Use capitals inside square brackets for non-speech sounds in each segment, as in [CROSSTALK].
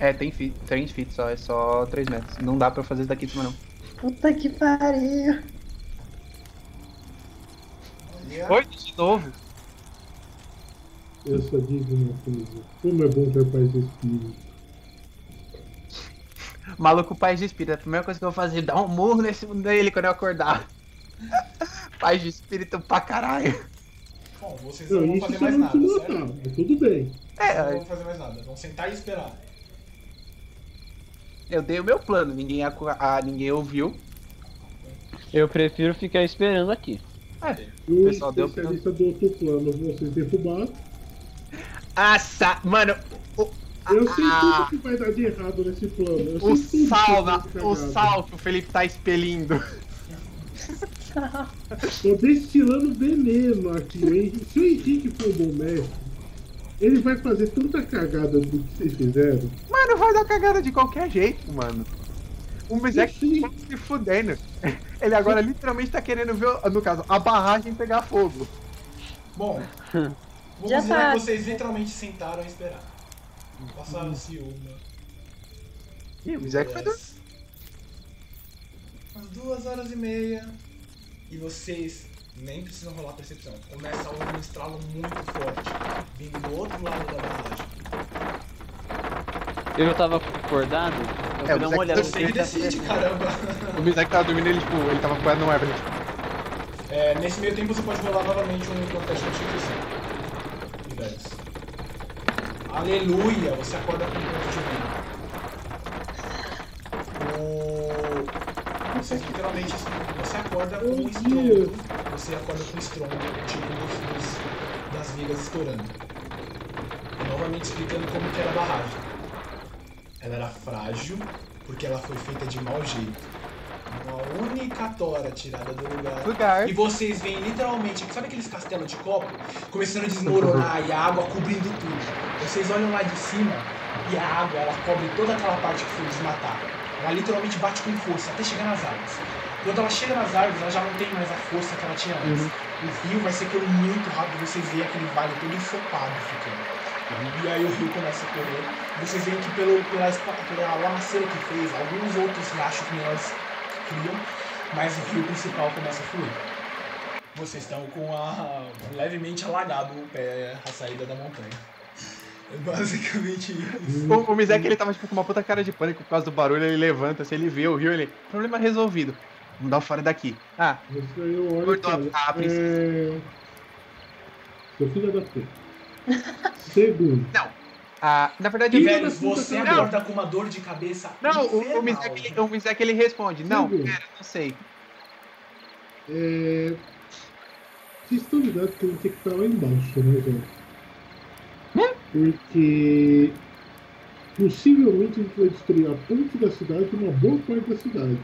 É, tem feet, 3 feet só, é só 3 metros. Não dá pra fazer isso daqui de cima, não. Puta que pariu. Olha, Oi, de novo. Eu só digo uma coisa. Como é bom ter paz de espírito. [LAUGHS] Maluco paz de espírito. A primeira coisa que eu vou fazer é dar um murro nesse, nele quando eu acordar. [LAUGHS] paz de espírito pra caralho. Bom, vocês Não, não vão fazer mais não nada, certo? matar, mas tudo bem. Não É, vão fazer mais nada. Vão sentar e esperar. Eu dei o meu plano, ninguém, acu- ah, ninguém ouviu. Eu prefiro ficar esperando aqui. E o pessoal deu- especialista do outro plano, vocês derrubaram. Ah, sa... mano, o, Eu sei tudo que vai dar de errado nesse plano. Eu o sei tudo que sal, vai na- dar de o sal que o Felipe tá expelindo. Tô destilando veneno aqui. Henrique- Se o Henrique for um bom mestre, ele vai fazer tanta cagada do que vocês fizeram. Mano, vai dar cagada de qualquer jeito, mano. O Mizek tá se fudendo. [LAUGHS] Ele agora literalmente tá querendo ver, no caso, a barragem pegar fogo. Bom, [LAUGHS] vamos Já dizer tá. que vocês literalmente sentaram a esperar. Passaram-se uma. Ih, o Mizek foi dormir. umas duas horas e meia. E vocês nem precisam rolar percepção. Começa a ouvir um estralo muito forte. Vindo do outro lado da barragem. Eu já tava acordado, eu É, fui dar uma olhada. Você que decide, caramba. O Mizek tava dormindo, ele, tipo, ele tava apoiado no árvore. É, nesse meio tempo você pode rolar novamente um conteste de constituição. Aleluia! Você acorda com um ponto de vida. O... Você literalmente você acorda com um estrondo. Você acorda com um estrondo, tipo dos, das vigas estourando. Novamente explicando como que era a barragem. Ela era frágil, porque ela foi feita de mau jeito. Uma única tora tirada do lugar. Lugar. E vocês veem literalmente, sabe aqueles castelos de copo? Começando a desmoronar e a água cobrindo tudo. Vocês olham lá de cima e a água ela cobre toda aquela parte que foi desmatada. Ela literalmente bate com força até chegar nas árvores. Quando ela chega nas árvores, ela já não tem mais a força que ela tinha antes. O rio vai secando muito rápido, vocês veem aquele vale todo ensopado ficando. E aí o rio começa a correr. Vocês veem que pelo, pela, pela lamaceira que fez, alguns outros riachos menores criam, mas o rio principal começa a fluir. Vocês estão com a levemente alagado o pé, a saída da montanha. É [LAUGHS] basicamente isso. O, o Mizek, ele tava, tipo, com uma puta cara de pânico por causa do barulho, ele levanta, se ele vê o rio, ele... Problema resolvido. Vamos dar fora daqui. Ah, eu olho Cortou a- a princesa. é... Seu filho da puta. [LAUGHS] Segundo, ah na verdade... E o- velho, você cara. acorda com uma dor de cabeça. Não, o. Mizek, ele, o Mizek, ele responde. Não, pera, não sei. é... Vocês estão ligados que eu vou ter que estar lá embaixo, né, velho? Porque possivelmente a gente vai destruir a ponte da cidade e uma boa parte da cidade.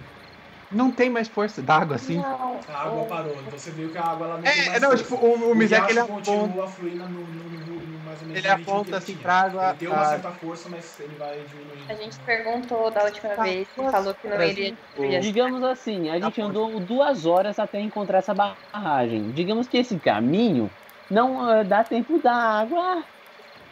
Não tem mais força d'água, assim. Não. A água parou. Você viu que a água ela não tem É, mais não, força. tipo, o, o Mizek, ele aponta... continua fluindo no, no, no, no mais ou menos Ele aponta que ele assim pra água, Ele deu uma a- certa força, mas ele vai diminuindo. A gente perguntou da última Tá, vez e falou que não iria destruir a Digamos assim, a Tá gente bom. andou duas horas até encontrar essa barragem. Digamos que esse caminho não eh, dá tempo da água,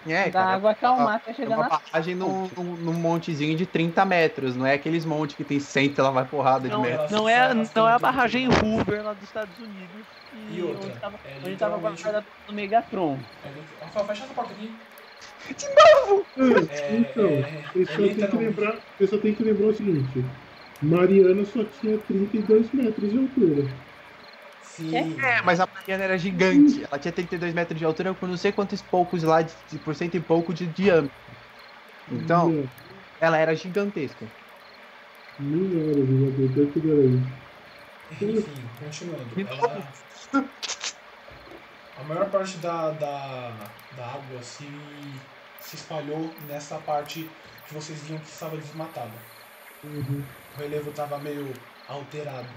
É, da cara, água acalmar até é chegar uma na barragem num, num, num montezinho de 30 metros. Não é aqueles montes que tem 100 e ela vai porrada de Não, metro. não é, não é a barragem Hoover lá dos Estados Unidos. E outra, onde tava, é onde tava guardada no Megatron. É, Rafael, fecha essa porta aqui. Ah, É, [LAUGHS] então, é, eu é só, tenho que lembrar, eu só tenho que lembrar o seguinte. Mariana só tinha 32 metros de altura. Sim. É, mas a Mariana era gigante. Ela tinha 32 metros de altura com não sei quantos poucos lá, de, de por cento e pouco de diâmetro. Então, ela era gigantesca. que era isso. Enfim, continuando. Ela, [LAUGHS] a maior parte da, da, da água se, se espalhou nessa parte que vocês viam que estava desmatada. Uhum. O relevo estava meio alterado.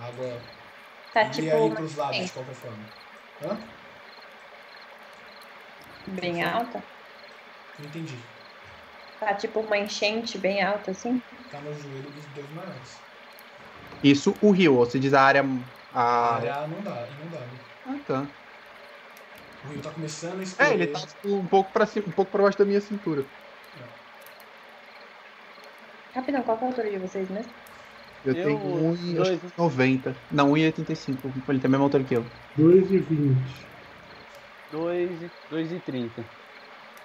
A água Tá ia tipo uma pros lados de enchente qualquer forma. Hã? bem alta. Não entendi. Tá tipo uma enchente bem alta, assim. Tá no joelho dos dois maiores. Isso o rio, ou se diz a área. A A... área não dá, inundável. Ah, tá. O rio tá começando a escorrer. É, ele tá tipo, um pouco pra cima, um pouco pra baixo da minha cintura. Rapidão, qual que é a altura de vocês mesmo? Eu, Eu, tenho 1,90. dois. acho que 90. Não, 1,85. Ele tem a mesma altura que eu. 2 e 20. 2 e 2 e 30.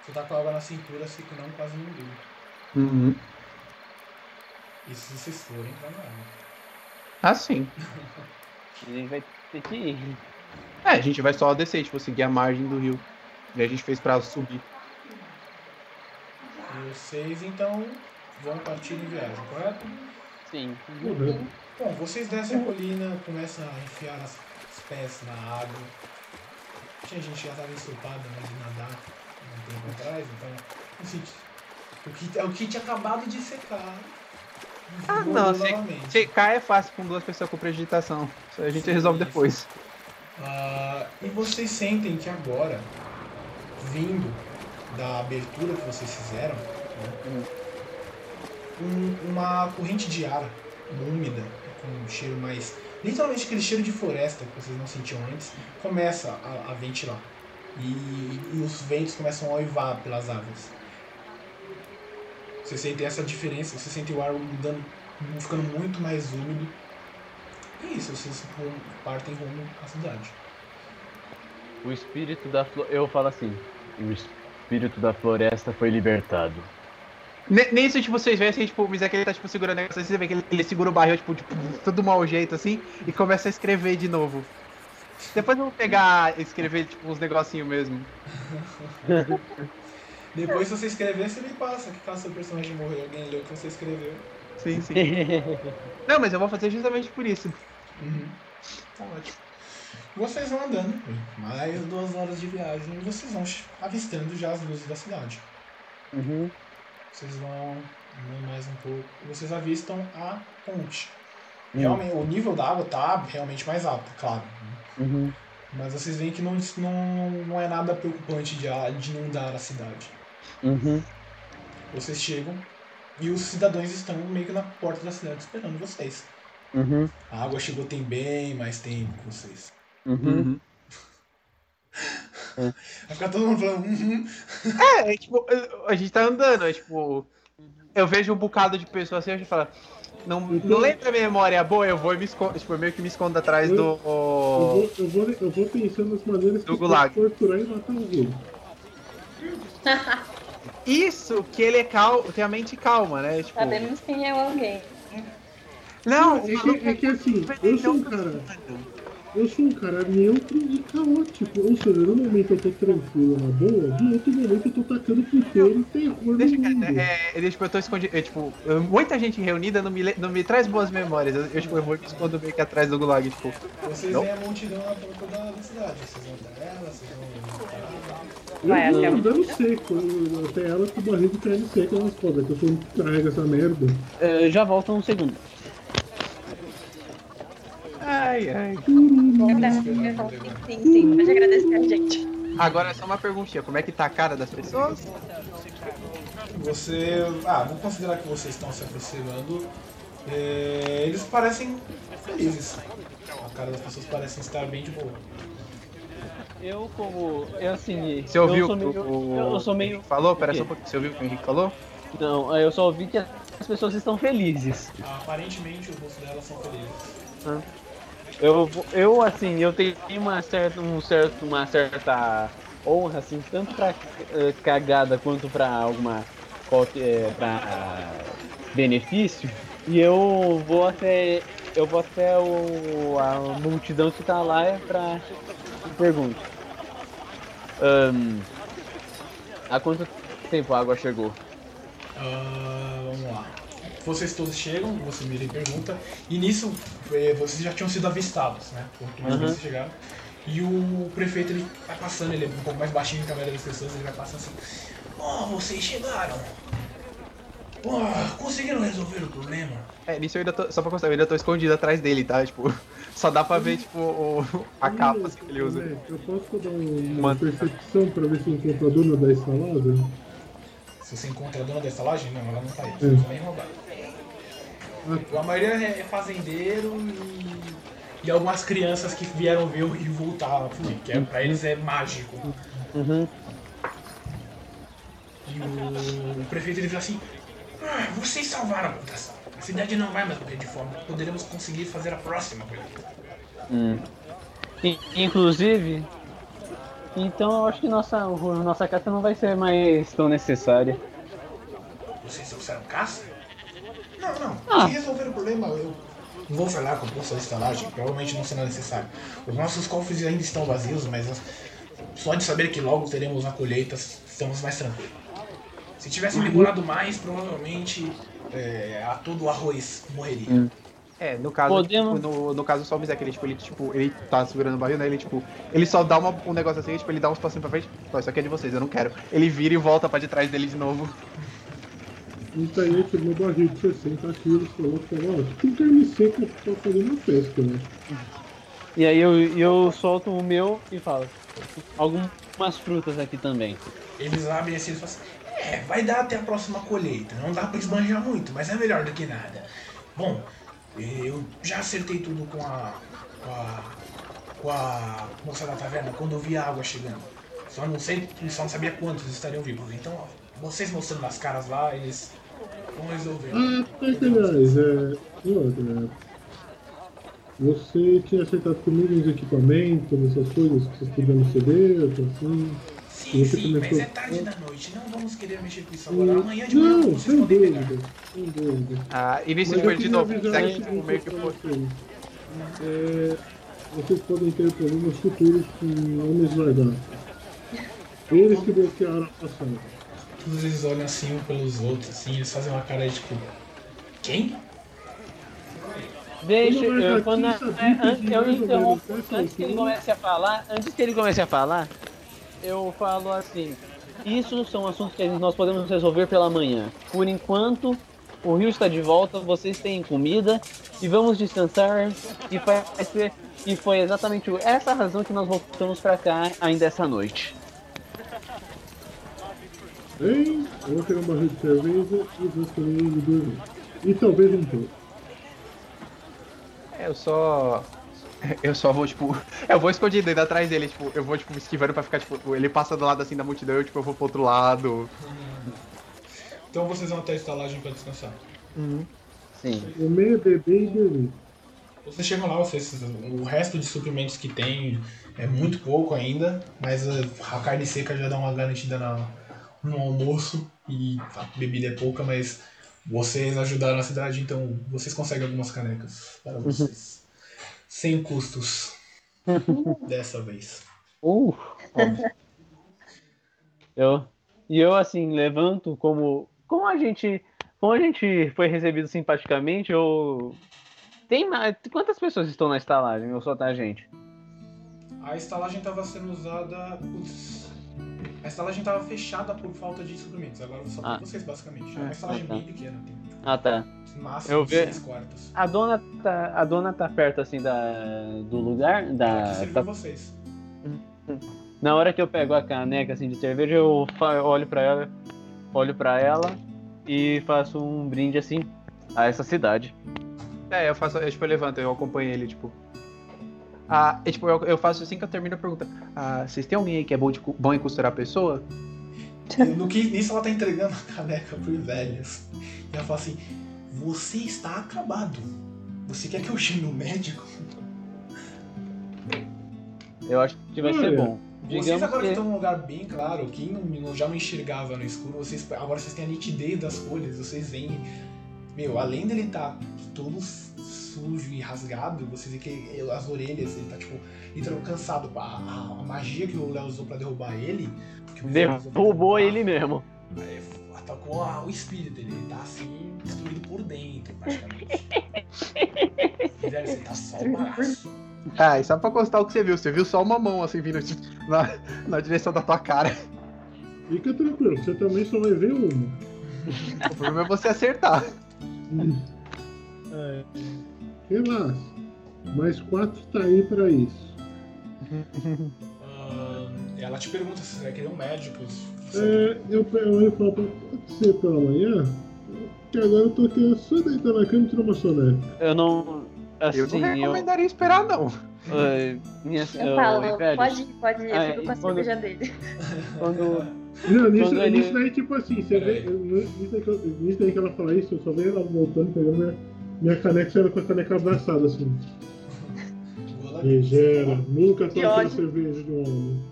Você tá com a água na cintura, assim que não quase ninguém. Uhum. Isso se vocês forem pra água. Ah, sim. [LAUGHS] A gente vai ter que ir. É, a gente vai só descer, tipo, seguir a margem do rio. E a gente fez pra subir. E vocês então vão partir em viagem, correto? Sim. Correto. Bom, vocês descem a colina, começam a enfiar as, os pés na água. Tinha gente que já estava ensopada né, de nadar um tempo atrás, então. Assim, o kit, o kit acabado de secar. Ah, não, se-. Secar é fácil com duas pessoas com prejuditação. Isso a gente Sim, resolve isso. depois. Ah, e vocês sentem que agora, vindo da abertura que vocês fizeram, né, um- uma corrente de ar úmida, com um cheiro mais. literalmente aquele cheiro de floresta que vocês não sentiam antes, começa a, a ventilar. E, e os ventos começam a oivar pelas árvores. Você sente essa diferença, você sente o ar mudando, ficando muito mais úmido. E é isso, vocês partem rumo à cidade. O espírito da. Eu falo assim. O espírito da floresta foi libertado. Ne- Nisso, tipo, vocês veem assim, tipo, o Mizek ele tá tipo, segurando o negócio, assim, você vê que ele, ele segura o barril, tipo, tipo, todo mau jeito, assim, e começa a escrever de novo. Depois eu vou pegar e escrever, tipo, uns negocinhos mesmo. [LAUGHS] Depois, se você escrever, você me passa. Que caso seu personagem morrer, alguém leu o que você escreveu. Sim, sim. [LAUGHS] Não, mas eu vou fazer justamente por isso. Uhum. Tá ótimo. Vocês vão andando, mais duas horas de viagem, e vocês vão avistando já as luzes da cidade. Uhum. Vocês vão mais um pouco, e vocês avistam a ponte. Realmente, o nível da água tá realmente mais alto, claro. Uhum. Mas vocês veem que não, não, não é nada preocupante de, de inundar a cidade. Uhum. Vocês chegam e os cidadãos estão meio que na porta da cidade esperando vocês. Uhum. A água chegou tem bem mais tempo que vocês. Uhum. Vai ficar todo mundo falando, uhum. É, é, tipo, eu- a gente tá andando, é tipo. Eu vejo um bocado de pessoas assim, a gente fala. Não, não lembra a memória boa, eu vou e me escondo. Tipo, eu meio que me escondo atrás do. Eu vou, eu, vou, eu vou pensando nas maneiras que Do eu posso gulag. torturar e matar alguém. [LAUGHS] Isso que ele é calmo, tem a mente calma, né? Tipo, Sabemos quem é o alguém. não, É que, é que assim, eu sou um cara. Eu sou um cara neutro e caótico. Ou seja, no momento eu tô tranquilo, na boa, no outro momento eu tô tacando puteiro e terror no Deixa, mundo. cara, é, é, tipo, eu tô escondido. é, tipo, eu- muita gente reunida não me, le- não me traz boas memórias. Eu, eu, tipo, eu vou me escondo meio que atrás do gulag, tipo. Vocês Não. veem a multidão na porta da, da cidade. Vocês vão até ela, vocês vão. Eu Vai, vou até o- andando seco, eu- até ela com o barril de carne seca nas costas, que eu sou um carrega essa merda. Eh, já volta um segundo. Ai, ai. Sim, sim, pode agradecer a gente. Agora só uma perguntinha: como é que tá a cara das pessoas? Você. Ah, vamos considerar que vocês estão se aproximando. É, eles parecem felizes. A cara das pessoas parecem estar bem de boa. Eu como. Eu assim. Você ouviu eu sou o meio, o eu, eu sou o meio. Falou? Pera o só um pouquinho. Você ouviu o que o Henrique falou? Não, eu só ouvi que as pessoas estão felizes. Aparentemente os rostos delas são felizes. Eu, eu assim, eu tenho uma certa, um certo, uma certa honra, assim, tanto pra eh, cagada quanto pra alguma qualquer, pra benefício. E eu vou até, eu vou até o, a multidão que tá lá pra e pergunto. Ahn, há quanto tempo a água chegou? Ah, vamos lá. Vocês todos chegam, você mira e pergunta. E nisso, eh, vocês já tinham sido avistados, né? Quanto mais Uhum. vocês chegaram. E o prefeito ele vai passando, ele é um pouco mais baixinho que a maioria das pessoas, ele vai passando assim. Oh, vocês chegaram! Oh, conseguiram resolver o problema? É, nisso eu ainda tô. Só pra constar, eu ainda tô escondido atrás dele, tá? Tipo, [LAUGHS] só dá pra ver, tipo, o, a capa assim, que ele usa. É, eu posso dar uma percepção pra ver se encontro a dona da estalada? Se você encontra a dona da estalagem, não, ela não tá aí. Você nem roubar. A maioria é é fazendeiro e e algumas crianças que vieram ver o rio voltar a fluir, que é, pra eles é mágico. Uhum. E o, o prefeito ele fala assim: ah, vocês salvaram a. A cidade não vai mais morrer de fome. Poderemos conseguir fazer a próxima colheita. Hum. In- Inclusive, então eu acho que nossa, nossa caça não vai ser mais tão necessária. Vocês trouxeram caça? Não, não. Ah. Se resolver o problema, eu vou falar com o posto da estalagem. Provavelmente não será necessário. Os nossos cofres ainda estão vazios, mas só de saber que logo teremos a colheita, estamos mais tranquilos. Se tivesse demorado mais, provavelmente é, a todo o arroz morreria. Hum. É, no caso, Podemos- tipo, no, no caso só o Mizek, ele, tipo, ele, tipo, ele tá segurando o barril, né? Ele, tipo, ele só dá uma- um negócio assim, tipo, ele dá uns passinhos pra frente. Ó, isso aqui é de vocês, eu não quero. Ele vira e volta pra de trás dele de novo. Então aí chegou um barril de 60 quilos, falou que ó, tem carne seca pra fazer uma festa, né? E aí eu, eu solto o meu e falo. Algumas frutas aqui também. Eles abrem assim e falam assim: É, vai dar até a próxima colheita. Não dá pra esbanjar muito, mas é melhor do que nada. Bom, eu já acertei tudo com a. com a. com a moça da taverna quando eu vi a água chegando. Só não sei, só não sabia quantos estariam vivos. Então, ó, vocês mostrando as caras lá, eles vão resolver. Ah, é é. Você tinha acertado comigo uns equipamentos, essas coisas que vocês podiam ceder, assim. Você sim, mas é tarde da noite. Não vamos querer mexer com isso agora. Amanhã de Não, manhã vocês sem podem pegar. dúvida, sem dúvida. Ah, e nisso Mas tipo, eu de queria novo, avisar Mizek, o tipo, seguinte meio que foi. vocês. É, vocês podem ter problemas futuros com homens largados. Eles que bloquearam a passagem. Todos eles olham assim um pelos outros, assim, eles fazem uma cara de tipo. Quem? Deixa eu, quando, é, eu ou interrompo essa antes que ele comece a falar, antes que ele comece a falar, eu falo assim, isso são assuntos que nós podemos resolver pela manhã. Por enquanto, o rio está de volta, vocês têm comida e vamos descansar e vai ser e foi exatamente essa a razão que nós voltamos para cá ainda essa noite. Hein? Eu vou pegar um barril de cerveja e vou me dormir. E talvez um pouco. É, eu só. [LAUGHS] Eu só vou, tipo. Eu vou escondido ainda atrás dele, tipo, eu vou, tipo, esquivando pra ficar, tipo, ele passa do lado assim da multidão, eu, tipo, eu vou pro outro lado. Então vocês vão até a estalagem pra descansar. Sim. Comer, beber e dormir. Vocês chegam lá, vocês, o resto de suprimentos que tem é muito pouco ainda, mas uh, a carne seca já dá uma garantida na, no almoço e a bebida é pouca, mas vocês ajudaram a cidade, então vocês conseguem algumas canecas para vocês. Sem custos. Dessa vez. Uh, eu e eu assim levanto como como a gente como a gente foi recebido simpaticamente eu tem mais quantas pessoas estão na estalagem ou só tá a gente A estalagem estava sendo usada. Putz, a estalagem estava fechada por falta de suprimentos. Agora só Ah. vocês, basicamente. É uma Ah, estalagem tá. bem pequena, tem ah tá máximo Eu ve- seis quartos. a dona tá a dona tá perto assim da do lugar da serviu tá- vocês. [LAUGHS] na hora que eu pego a caneca assim de cerveja eu olho pra ela olho para ela e faço um brinde assim a essa cidade É, eu faço, eu, tipo, eu levanto, eu acompanho ele, tipo. Ah, e, tipo, eu, eu faço assim que eu termino a pergunta. Ah, vocês têm alguém aí que é bom, de, bom em costurar a pessoa? [LAUGHS] No que nisso ela tá entregando a caneca pro velhos. E ela fala assim: Você está acabado. Você quer que eu chame o médico? eu acho que vai ser Olha, bom Vocês digamos agora que estão num lugar bem claro, quem não, não- já não enxergava no escuro, vocês agora vocês têm a nitidez das folhas, vocês veem. Meu, além dele tá todo sujo e rasgado, vocês veem que as orelhas, ele tá tipo, literalmente cansado. A, a- a magia que o Léo usou pra derrubar ele. derrubou derrubar, ele mesmo é, atacou a- o espírito dele, ele tá assim, destruído por dentro, praticamente. [LAUGHS] Velho, você tá só o bagaço. Ah, e só pra constar o que você viu. Você viu só uma mão assim vindo tipo, na, na direção da tua cara. Fica tranquilo, você também só vai ver uma. O problema é você acertar. [LAUGHS] Relaxa. Mais quatro tá aí pra isso. Ah, ela te pergunta se você vai querer um médico. É, eu pego e falo, pode ser pela manhã? Que agora eu tô querendo só deitar na cama e tirar uma soneca. Eu não. Assim, eu não eu. recomendaria esperar, não. eh, minha, Eu falo, velho, pode ir, pode ir, eu Ah, fico com a quando- cerveja dele. Quando. Não, nisso, ele- nisso daí, tipo assim, você vê. Nisso daí, que eu- nisso daí que ela fala isso, eu só vejo ela voltando, pegando minha, caneca e ela com a caneca abraçada, assim. Megera, nunca Que ódio. cerveja de um homem.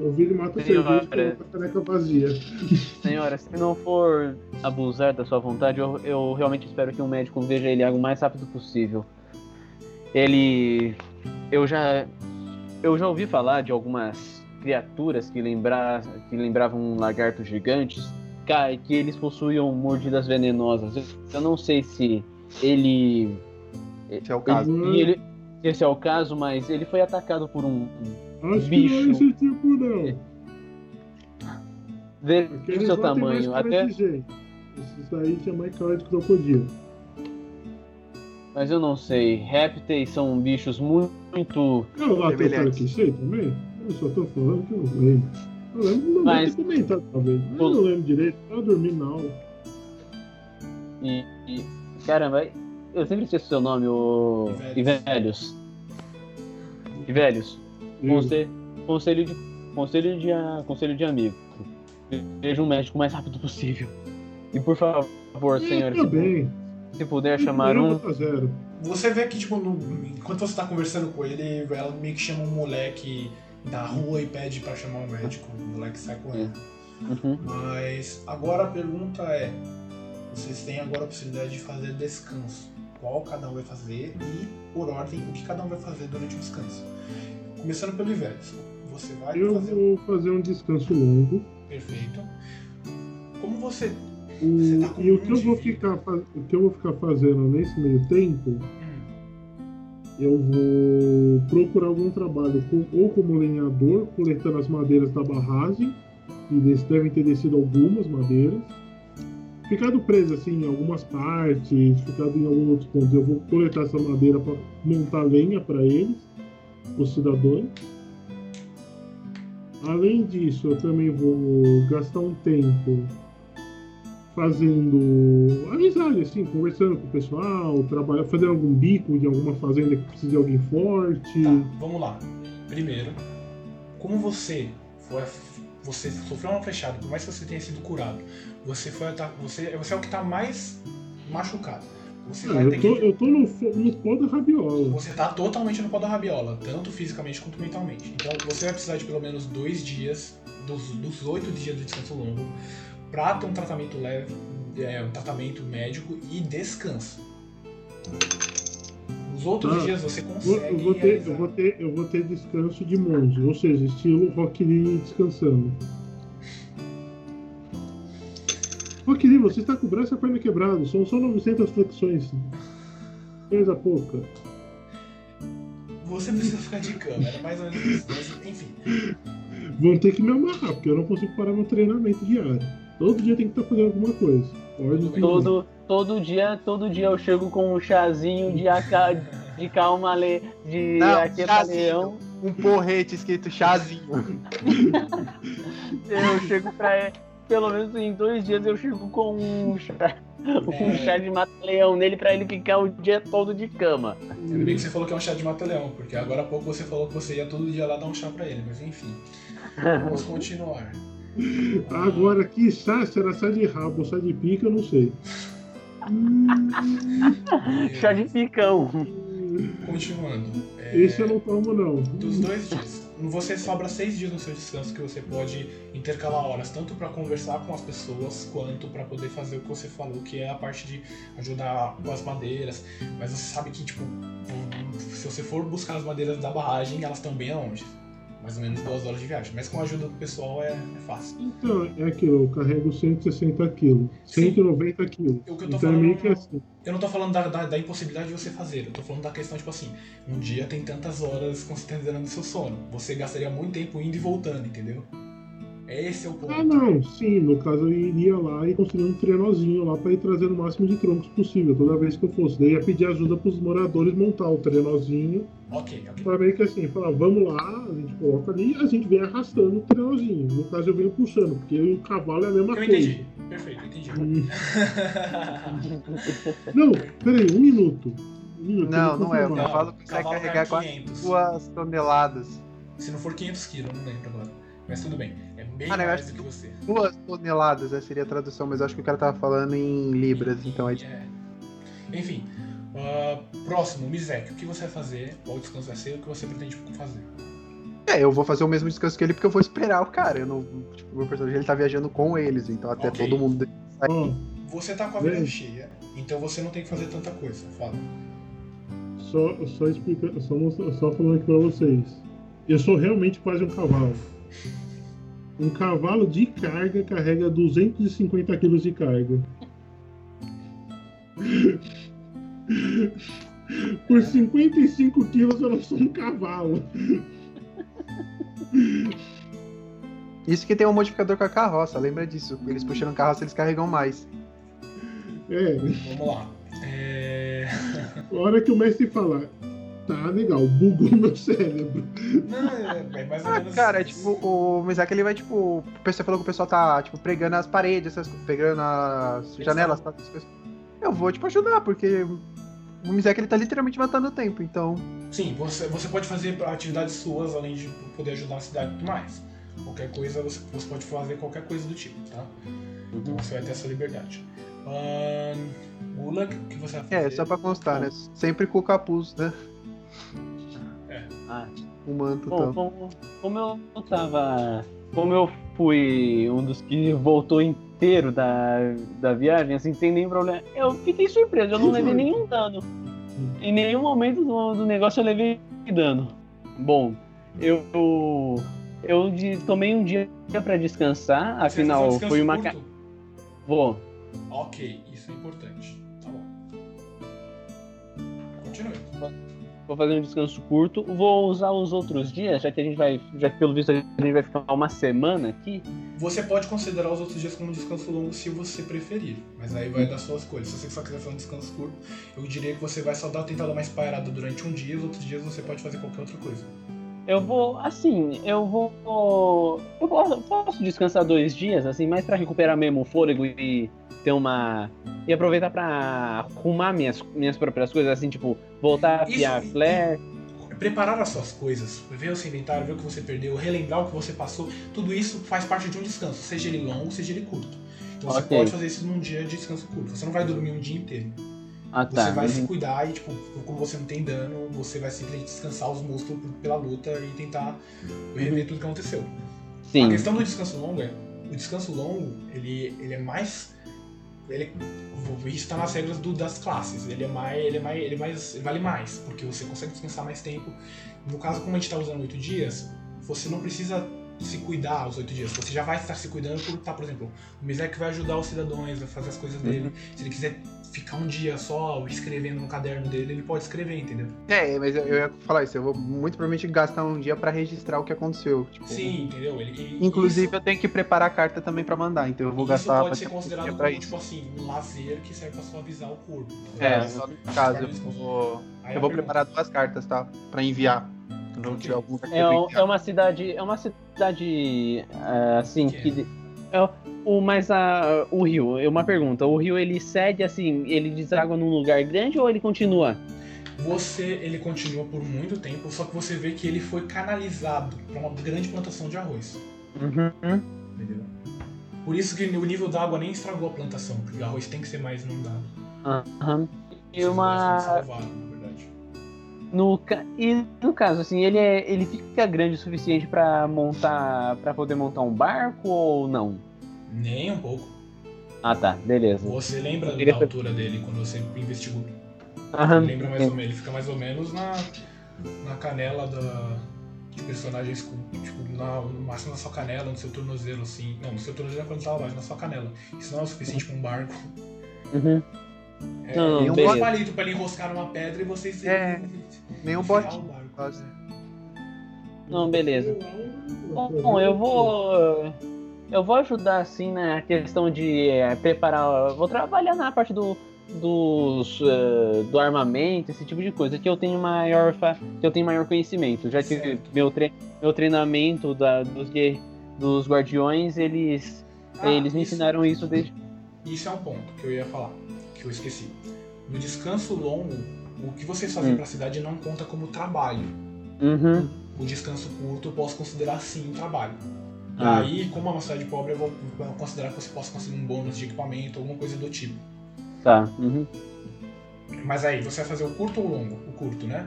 Eu vi ele mata a Senhora. cerveja coloca a caneca vazia. senhora, se não for abusar da sua vontade, eu, eu realmente espero que um médico veja ele o mais rápido possível. Ele. Eu já. Eu já ouvi falar de algumas criaturas que, lembra, que lembravam lagartos gigantes, que eles possuíam mordidas venenosas. Eu não sei se ele. Esse é o caso. ele, ele- esse é o caso, mas ele foi atacado por um. Acho que Bicho. não é esse tipo, não. Veja Aqueles o seu tamanho. cara Até. Esses aí tinha mais cara de crocodilo. mas eu não sei. Répteis são bichos mu- muito. Eu lá tem o cara Semelhantes. que sei também. Eu só tô falando que eu não lembro. Eu lembro, não Mas- comentado talvez. Mas Pô. eu não lembro direito. Tava dormindo na aula. E, e- caramba, eu sempre esqueço o seu nome, o. Ivelios. Ivelios, Eu- conselho, conselho de conselho de conselho de amigo. Veja um médico o mais rápido possível. E por favor, senhor, Tá se, se puder chamar um, zero. Você vê que, tipo, no- enquanto você tá conversando com ele, ela meio que chama um moleque da rua e pede pra chamar um médico. O moleque sai correndo. Uhum. Mas agora a pergunta é: vocês têm agora a possibilidade de fazer descanso. Qual cada um vai fazer e, por ordem, o que cada um vai fazer durante o descanso. Começando pelo Iveres. Você vai Eu fazer. vou fazer um descanso longo. Perfeito. Como você. O- tá e o que, eu vou ficar, o que eu vou ficar fazendo nesse meio tempo, Hum, eu vou procurar algum trabalho com- ou como lenhador, coletando as madeiras da barragem, e des- devem ter descido algumas madeiras. Ficado preso assim em algumas partes, ficado em alguns outros pontos. Eu vou coletar essa madeira para montar lenha para eles, os cidadãos. Além disso, eu também vou gastar um tempo fazendo amizade, assim, conversando com o pessoal, trabalhar, fazendo algum bico de alguma fazenda que precisa de alguém forte. Tá, vamos lá. Primeiro, como você foi. Você sofreu uma flechada, por mais que você tenha sido curado, você foi você, você é o que tá mais machucado. Você Ah, vai ter eu, tô, que. eu tô no, no pó da rabiola. Você tá totalmente no pó da rabiola, tanto fisicamente quanto mentalmente. Então você vai precisar de pelo menos dois dias, dos, oito dias do descanso longo, pra ter um tratamento leve, é, um tratamento médico e descanso. Os outros Ah, dias você consegue. eu, vou ter, eu, vou ter, eu vou ter descanso de monge, ou seja, estilo Rock Lee descansando. Rock Lee, você está com o braço e a perna quebrado, são só 900 flexões. Coisa pouca. Você precisa ficar de cama, era mais ou menos isso. Enfim, Vão ter que me amarrar, porque eu não consigo parar meu treinamento diário. Todo dia tem que estar fazendo alguma coisa. Todo, todo dia, todo dia eu chego com um chazinho de, aca, de calma le, de Não, leão. Um porrete escrito chazinho. Eu chego pra ele, pelo menos em dois dias eu chego com um chá, um É. chá de mata-leão nele pra ele ficar o dia todo de cama. ainda bem que você falou que é um chá de mata-leão, porque agora há pouco você falou que você ia todo dia lá dar um chá pra ele, mas enfim. Vamos continuar. Agora, que chá, será chá de rabo ou chá de pica, eu não sei. [LAUGHS] chá de picão. Continuando. É, Esse eu não tomo, não. Dos dois dias. Você sobra seis dias no seu descanso que você pode intercalar horas, tanto pra conversar com as pessoas, quanto pra poder fazer o que você falou, que é a parte de ajudar com as madeiras. Mas você sabe que, tipo, se você for buscar as madeiras da barragem, elas estão bem longe. Mais ou menos duas horas de viagem. Mas com a ajuda do pessoal é, é fácil. Então, é aquilo, eu carrego 160 quilos, Sim. 190 quilos. O que eu tô Então é meio falando que não- assim. Eu não tô falando da, da, da impossibilidade de você fazer, eu tô falando da questão, tipo assim, um dia tem tantas horas considerando o seu sono. Você gastaria muito tempo indo e voltando, entendeu? Esse é o ponto. Ah, não, sim, no caso eu iria lá e construir um trenozinho lá para ir trazendo o máximo de troncos possível toda vez que eu fosse. Daí ia pedir ajuda pros moradores montar o trenozinho, Ok, ok. para meio que assim, falar, vamos lá, a gente coloca ali e a gente vem arrastando o trenozinho. No caso eu venho puxando, porque eu e o cavalo é a mesma Eu coisa. entendi. Perfeito, entendi. Hum. [LAUGHS] Não, peraí, um minuto. Igor, Não, tem não é. O cavalo consegue cavalo carregar carrega quase 500. duas toneladas. Se não for 500 quilos, não lembro agora. Mas tudo bem. É bem Ah, não, eu mais do que você. Duas toneladas, essa seria a tradução, mas eu acho que o cara tava falando em libras, então é. É. Enfim. ah, próximo, Mizek, o que você vai fazer? Qual descanso vai ser? O que você pretende fazer? É, eu vou fazer o mesmo descanso que ele porque eu vou esperar o cara. Eu não. Tipo, meu personagem ele tá viajando com eles, então até Ok. todo mundo. Ó, Você tá com a vida Bem. cheia, então você não tem que fazer tanta coisa. Fala. só, só explicando, só, só falando aqui pra vocês. Eu sou realmente quase um cavalo. Um cavalo de carga carrega 250 quilos de carga. Por 55 quilos eu não sou um cavalo. Isso que tem um modificador com a carroça, lembra disso. Eles puxando carroça, eles carregam mais. É, Vamos lá. É... a hora que o mestre falar, tá legal, bugou meu cérebro. Não, é, é mais ou Ah, menos. cara, é tipo, o Mizaki ele vai, tipo. Você falou que o pessoal tá, tipo, pregando as paredes, essas, pegando as janelas, tá, essas coisas. Eu vou, tipo, ajudar, porque o Mizaki ele tá literalmente matando o tempo, então. Sim, você, você pode fazer atividades suas além de poder ajudar a cidade e tudo mais. Qualquer coisa, você, você pode fazer qualquer coisa do tipo, tá? Então você vai ter essa liberdade. Ahn, Gulag, o que você vai fazer? É, só pra constar, né? Sempre com o capuz, né? Ah, O manto bom, então. como, como eu tava. Como eu fui um dos que voltou inteiro da, da viagem, assim, sem nenhum problema, eu fiquei surpreso, eu não levei [LAUGHS] nenhum dano. Em nenhum momento do, do negócio eu levei dano. Bom, eu. Eu de- tomei um dia pra descansar, um afinal foi uma. ca- curto? Vou. Ok, isso é importante. Vou fazer um descanso curto. Vou usar os outros dias, já que a gente vai. Já que pelo visto a gente vai ficar uma semana aqui. Você pode considerar os outros dias como um descanso longo se você preferir, mas aí vai dar sua escolha. Se você só quiser fazer um descanso curto, eu diria que você vai só dar, tentar dar uma espairada durante um dia, os outros dias você pode fazer qualquer outra coisa. Eu vou, assim, eu vou. Eu posso, posso descansar dois dias, assim, mais pra recuperar mesmo o fôlego e ter uma. E aproveitar pra arrumar minhas, minhas próprias coisas, assim, tipo, voltar a afiar flare. Preparar as suas coisas, ver o seu inventário, ver o que você perdeu, relembrar o que você passou, tudo isso faz parte de um descanso, seja ele longo, seja ele curto. Então você Ok. pode fazer isso num dia de descanso curto. Você não vai dormir um dia inteiro. Ah, Você tá. vai se uhum. cuidar e, tipo, como você não tem dano, você vai simplesmente descansar os músculos pela luta e tentar rever tudo que aconteceu. A Sim. questão do descanso longo é, o descanso longo, ele, ele é mais ele isso tá nas regras do- das classes. Ele é mais ele é mais ele é mais ele vale mais, porque você consegue descansar mais tempo. No caso como a gente tá usando oito dias, você não precisa se cuidar os oito dias. Você já vai estar se cuidando por tá, por exemplo, o Mizek vai ajudar os cidadãos a fazer as coisas dele. Se ele quiser ficar um dia só escrevendo no caderno dele, ele pode escrever, entendeu? É, mas eu, eu ia falar isso, eu vou muito provavelmente gastar um dia pra registrar o que aconteceu. Tipo, Sim, entendeu? Ele, Inclusive isso- eu tenho que preparar a carta também pra mandar, então eu vou isso gastar pode ser considerado como, pra tipo isso. assim, um lazer que serve pra suavizar o corpo. É, Mas- só no caso, eu vou, eu vou preparar duas cartas, tá? Pra enviar. Ok. tiver algum que É, um- é uma cidade. É uma cidade. ah, assim, Pequena. que. É, o, mas a, o rio, é uma pergunta. O rio ele cede assim, ele deságua num lugar grande ou ele continua? Você, ele continua por muito tempo, só que você vê que ele foi canalizado pra uma grande plantação de arroz. Uhum. Entendeu? Por isso que o nível d'água nem estragou a plantação, porque o arroz tem que ser mais inundado. Aham. E Esses lugares uma. No, e no caso, assim, ele, é, ele fica grande o suficiente pra montar. para poder montar um barco ou não? Nem um pouco. Ah tá, beleza. Você lembra da altura dele quando você investigou? Aham. Lembra mais ou menos, ele fica mais ou menos na, na canela da, de personagens com, tipo, na, no máximo na sua canela, no seu tornozelo, assim. Não, no seu tornozelo é quando tá abaixo, na sua canela. Isso não é o suficiente pra um barco. Uhum. É, Não, tem um beleza. palito pra ele enroscar numa pedra e você se É, nem um enfiar bote. o barco. quase. Não, beleza. Bom, eu vou. Eu vou ajudar assim na questão de é, preparar. eu Vou trabalhar na parte do, dos, eh, do armamento, esse tipo de coisa, que eu tenho maior, que eu tenho maior conhecimento. Já que Certo. meu, tre meu treinamento da, dos, dos guardiões, eles, Ah, eles me ensinaram isso desde. Isso é um ponto que eu ia falar, que eu esqueci. No descanso longo, o que vocês fazem Hum. pra cidade não conta como trabalho. Uhum. O descanso curto eu posso considerar sim um trabalho. E Ah. aí, como é uma cidade pobre, eu vou considerar que você possa conseguir um bônus de equipamento, alguma coisa do tipo. Tá. Uhum. Mas aí, você vai fazer o curto ou o longo? O curto, né?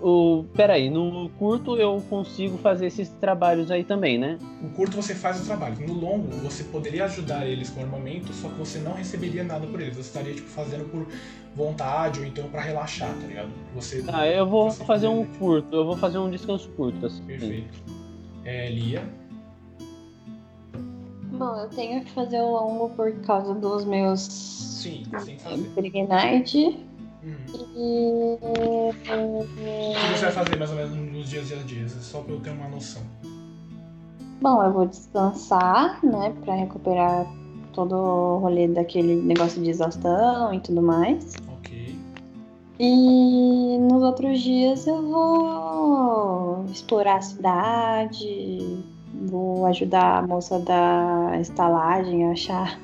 O, peraí, no curto eu consigo fazer esses trabalhos aí também, né? O curto você faz o trabalho. No longo, você poderia ajudar eles com armamento, só que você não receberia nada por eles. Você estaria tipo fazendo por vontade ou então pra relaxar, tá ligado? Você Tá, eu vou você fazer um curto, eu vou fazer um descanso curto, assim. Perfeito. É, Lia. Bom, eu tenho que fazer o longo por causa dos meus Sim, tem que fazer. Pregnite. Uhum. O que você vai fazer mais ou menos nos dias a dias? Só pra eu ter uma noção. Bom, eu vou descansar, né? Pra recuperar todo o rolê daquele negócio de exaustão e tudo mais. Ok. E nos outros dias eu vou explorar a cidade, vou ajudar a moça da estalagem a achar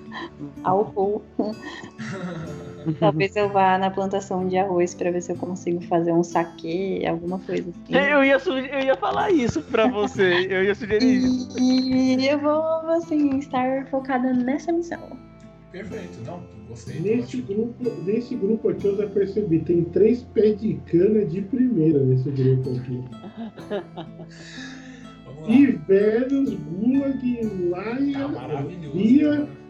álcool. [LAUGHS] Talvez eu vá na plantação de arroz pra ver se eu consigo fazer um saque, alguma coisa assim. [LAUGHS] Eu ia, eu ia falar isso pra você, eu ia sugerir isso. E eu vou, assim, estar focada nessa missão. Perfeito, não. Gostei. Nesse grupo, nesse grupo aqui eu já percebi, tem três pés de cana de primeira nesse grupo aqui. [LAUGHS] Lá. E velhos, Gulag, Tá Laia, maravilhoso. Bia, cara.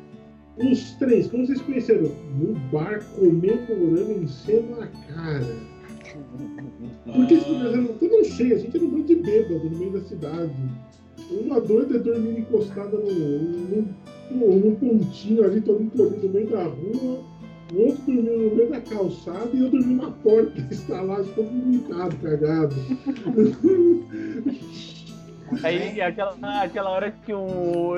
Os três, como vocês conheceram? No bar, comemorando, enchendo a cara. Porque esse Ah, era tudo cheio, a gente era um bando de bêbado no meio da cidade. Uma doida dormindo encostada num, num, num pontinho ali, todo encolhido no meio da rua. O outro dormindo no meio da calçada e eu dormi na porta [LAUGHS] da estalagem, todo vomitado, cagado. [LAUGHS] Aí aquela, aquela hora que o.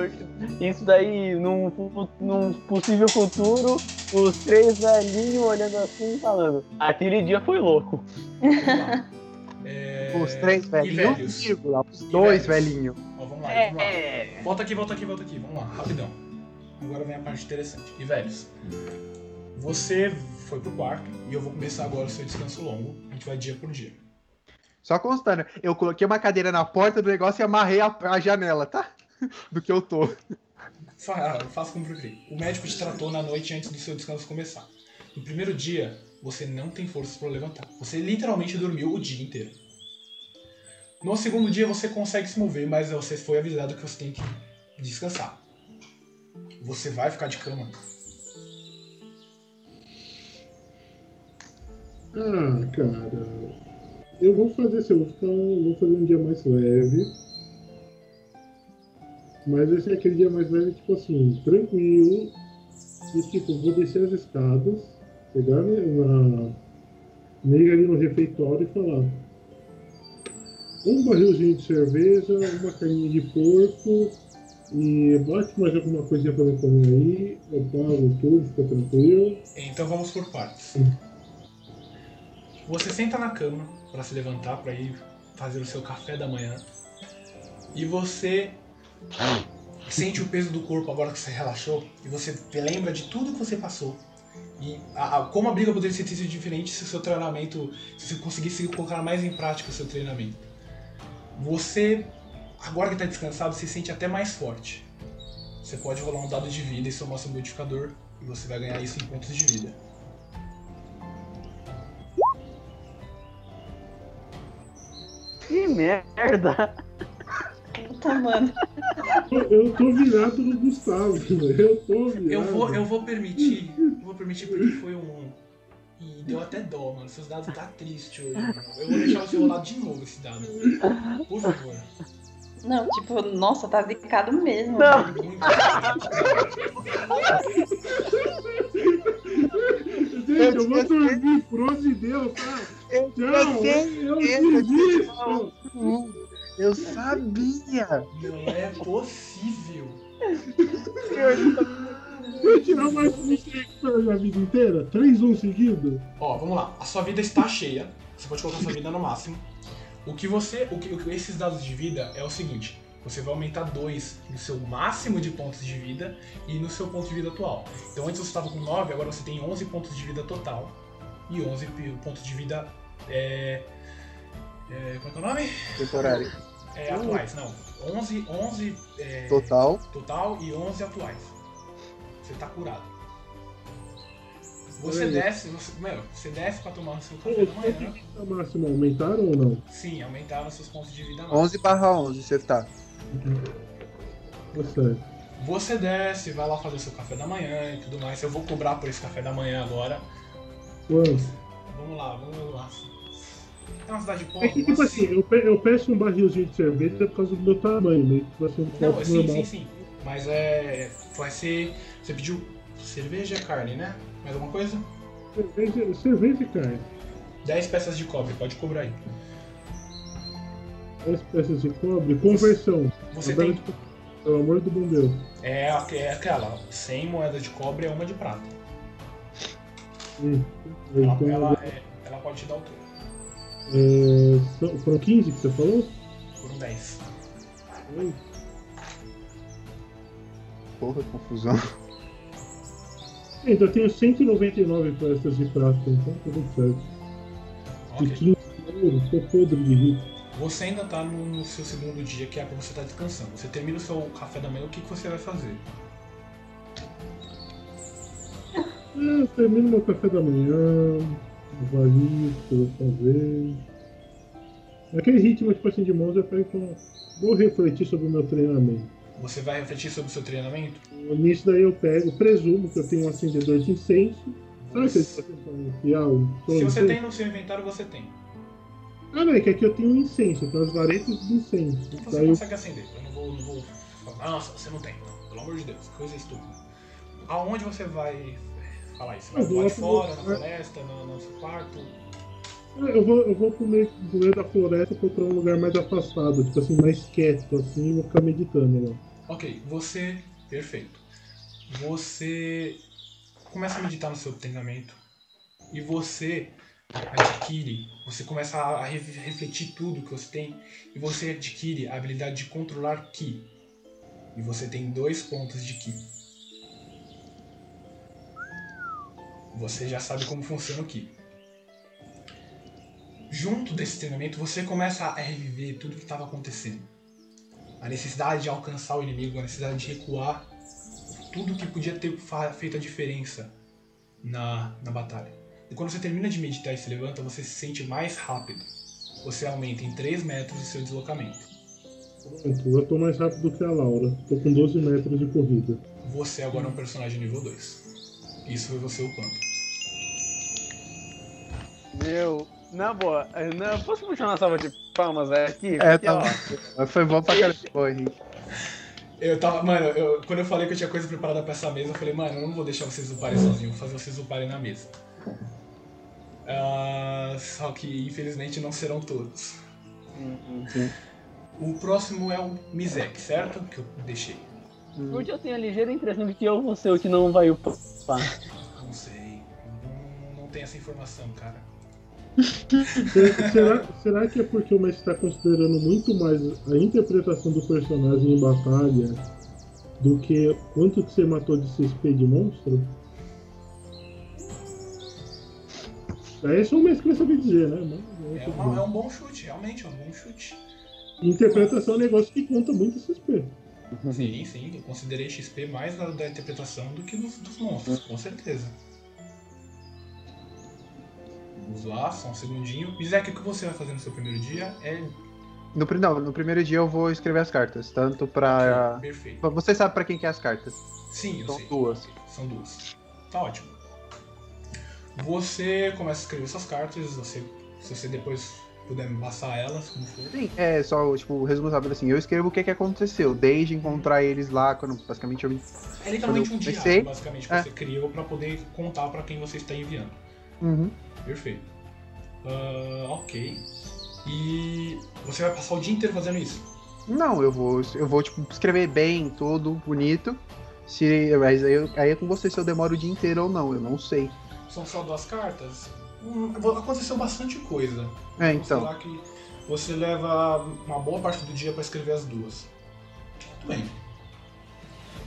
Isso daí, num, num possível futuro, os três velhinhos olhando assim e falando. Aquele dia foi louco. [LAUGHS] É, Os três e velhinhos, velhos? vírgula, os dois velhinhos. Ó, vamos lá, É, vamos lá. Volta aqui, volta aqui, volta aqui. Vamos lá, rapidão. Agora vem a parte interessante. E velhos, você foi pro quarto e eu vou começar agora o seu descanso longo. A gente vai dia por dia. Só constando, eu coloquei uma cadeira na porta do negócio e amarrei a, a janela, tá? [LAUGHS] Do que eu tô. Fa- Faça como preferir. O médico te tratou na noite antes do seu descanso começar. No primeiro dia, você não tem forças para levantar. Você literalmente dormiu o dia inteiro. No segundo dia, você consegue se mover, mas você foi avisado que você tem que descansar. Você vai ficar de cama. Ah, cara. Eu vou fazer assim, eu vou, ficar, vou fazer um dia mais leve. Mas vai ser aquele dia mais leve, tipo assim, tranquilo. E tipo, vou descer as escadas, pegar na. meio ali no refeitório e falar. Um barrilzinho de cerveja, uma carninha de porco e bate mais alguma coisinha pra mim comer aí, eu pago tudo, fica tranquilo. Então vamos por partes. Você senta na cama para se levantar, para ir fazer o seu café da manhã. E você sente o peso do corpo agora que você relaxou. E você lembra de tudo que você passou. E a- a- como a briga poderia sido diferente se o seu treinamento. Se você conseguisse colocar mais em prática o seu treinamento. Você, agora que está descansado, se sente até mais forte. Você pode rolar um dado de vida e somar seu modificador. E você vai ganhar isso em pontos de vida. Que merda! Puta, mano. Eu tô virado no Gustavo, eu tô virado. Eu vou, eu vou permitir. Eu vou permitir porque foi um 1. E deu até dó, mano. Seus dados tá triste hoje, mano. Eu vou deixar você rolar de novo esse dado. Por favor. Não, tipo, nossa, tá zicado mesmo. Não. [LAUGHS] Gente, eu vou dormir, por onde de Deus, tá? Eu Tchau, sei, eu eu desisto. Eu sabia! Não é possível. Eu tirar mais um pela minha vida inteira? Três um seguido? Ó, vamos lá. A sua vida está cheia. Você pode colocar a sua vida no máximo. O que você. O que, o que esses dados de vida é o seguinte. Você vai aumentar 2 no seu máximo de pontos de vida e no seu ponto de vida atual. Então antes você estava com 9, agora você tem 11 pontos de vida total. e 11 pi- pontos de vida. É, é, como é que é o nome? Temporário. É, atuais, não. 11, 11 é, Total. total e 11 atuais. Você tá curado. Você Olha. desce, você, meu, você desce pra tomar seu café Os da pontos de manhã. vida máximo aumentaram ou não? Sim, aumentaram seus pontos de vida. mais. 11 barra 11 você tá. Certo. Você desce, vai lá fazer seu café da manhã e tudo mais. Eu vou cobrar por esse café da manhã agora. Quanto? Vamos lá, vamos lá. É uma cidade É pobre. que, tipo assim, eu, pe- eu peço um barrilzinho de cerveja por causa do meu tamanho, meio que vai ser um Não, sim, normal. sim, sim. Mas é. Vai ser. Você pediu cerveja e carne, né? Mais alguma coisa? Cerveja, cerveja, cara. 10 peças de cobre, pode cobrar aí. 10 peças de cobre. Conversão. Você tem. de- Pelo amor do bom Deus. É, é aquela, 100 moedas de cobre é uma de prata. Hum. Ela, Então, ela, é- ela pode te dar o troco é, foram 15 que você falou? por um 10. Oi. Porra, confusão. Então eu tenho 199 peças de prata, então tá tudo certo. E Ok. 15 de ouro, tô podre de rico. Você ainda tá no, no seu segundo dia, que é pra você estar descansando. Você termina o seu café da manhã, o que, que você vai fazer? Eu termino meu café da manhã, avalio o que eu vou fazer. Naquele ritmo tipo assim, de mãos eu pego falo, vou refletir sobre o meu treinamento. Você vai refletir sobre o seu treinamento? Nisso daí eu pego, presumo que eu tenho um acendedor de incenso. Sabe aquele que o Se você tem no seu inventário, você tem. Ah, não, é que aqui eu tenho um incenso, eu tenho as varetas de incenso. Você Daí eu consegue acender. Eu não vou, não vou falar, nossa, você não tem. Não, pelo amor de Deus, que coisa estúpida. Aonde você vai falar isso? Vai Eu do lado vou fora, na floresta, no, no seu quarto? Eu vou, eu vou pro meio, pro meio da floresta procurar um lugar mais afastado, tipo assim, mais quieto, assim, e vou ficar meditando lá. Ok, você. Perfeito. Você começa a meditar no seu treinamento e você adquire, você começa a re- refletir tudo que você tem e você adquire a habilidade de controlar Ki. E você tem dois pontos de Ki. Você já sabe como funciona o Ki. Junto desse treinamento, você começa a reviver tudo que estava acontecendo a necessidade de alcançar o inimigo, a necessidade de recuar, tudo que podia ter feito a diferença na, na batalha. E quando você termina de meditar e se levanta, você se sente mais rápido. Você aumenta em 3 metros o seu deslocamento. Pronto, eu tô mais rápido que a Laura. Tô com 12 metros de corrida. Você agora é um personagem nível 2. Isso foi você upando. Meu, na boa, não, posso puxar uma salva de palmas aqui? É, tá. Mas foi bom pra caramba, Henrique. Eu tava, mano, eu- quando eu falei que eu tinha coisa preparada pra essa mesa, eu falei, mano, eu não vou deixar vocês uparem sozinhos, vou fazer vocês uparem na mesa. Ah, só que infelizmente não serão todos. O próximo é o Mizek, certo? Que eu deixei. Porque eu tenho a ligeira impressão de que eu vou ser o que não vai upar. Não sei. Não, não tem essa informação, cara. Será, [LAUGHS] será, será que é porque o mestre está considerando muito mais a interpretação do personagem em batalha do que quanto que você matou de CSP de monstro? É só o mestre que vai saber dizer, né? Mas, É, tudo uma- é um bom chute, realmente é um bom chute. Interpretação é um negócio que conta muito CSP. Sim, sim, eu considerei XP mais da, da interpretação do que dos, dos monstros, com certeza. Vamos lá, só um segundinho. Mizek, o que você vai fazer no seu primeiro dia é. No, não, no primeiro dia eu vou escrever as cartas, tanto pra. Perfeito. Você sabe pra quem que é as cartas? Sim, eu São sei. duas. São duas. Tá ótimo. Você começa a escrever suas cartas, você, se você depois puder me passar elas, como for. Sim, é só, tipo, resumo rápido assim, eu escrevo o que que aconteceu, desde encontrar eles lá, quando basicamente eu É literalmente um diário, comecei, basicamente, que é. você criou pra poder contar pra quem você está enviando. Uhum. Perfeito. Ah, ok. E você vai passar o dia inteiro fazendo isso? Não, eu vou, eu vou, tipo, escrever bem, tudo bonito. Se, mas aí, aí é com você se eu demoro o dia inteiro ou não, eu não sei. São só duas cartas? Hum, aconteceu bastante coisa. É, então. falar que você leva uma boa parte do dia pra escrever as duas. Tudo bem.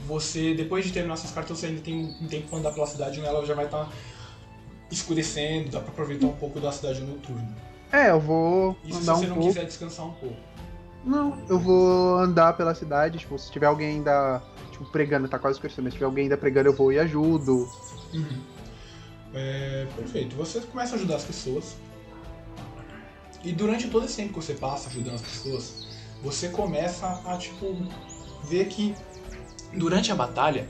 Você, depois de terminar essas cartas, você ainda tem um tempo pra andar pela cidade e ela já vai estar escurecendo, dá pra aproveitar um pouco da cidade noturna. É, eu vou Isso se andar você um não pouco. quiser descansar um pouco. Não, eu vou andar pela cidade, tipo, se tiver alguém ainda, tipo, pregando, tá quase escurecendo, mas se tiver alguém ainda pregando, eu vou e ajudo. Uhum. É, perfeito. Você começa a ajudar as pessoas. E durante todo esse tempo que você passa ajudando as pessoas, você começa a, tipo, ver que durante a batalha,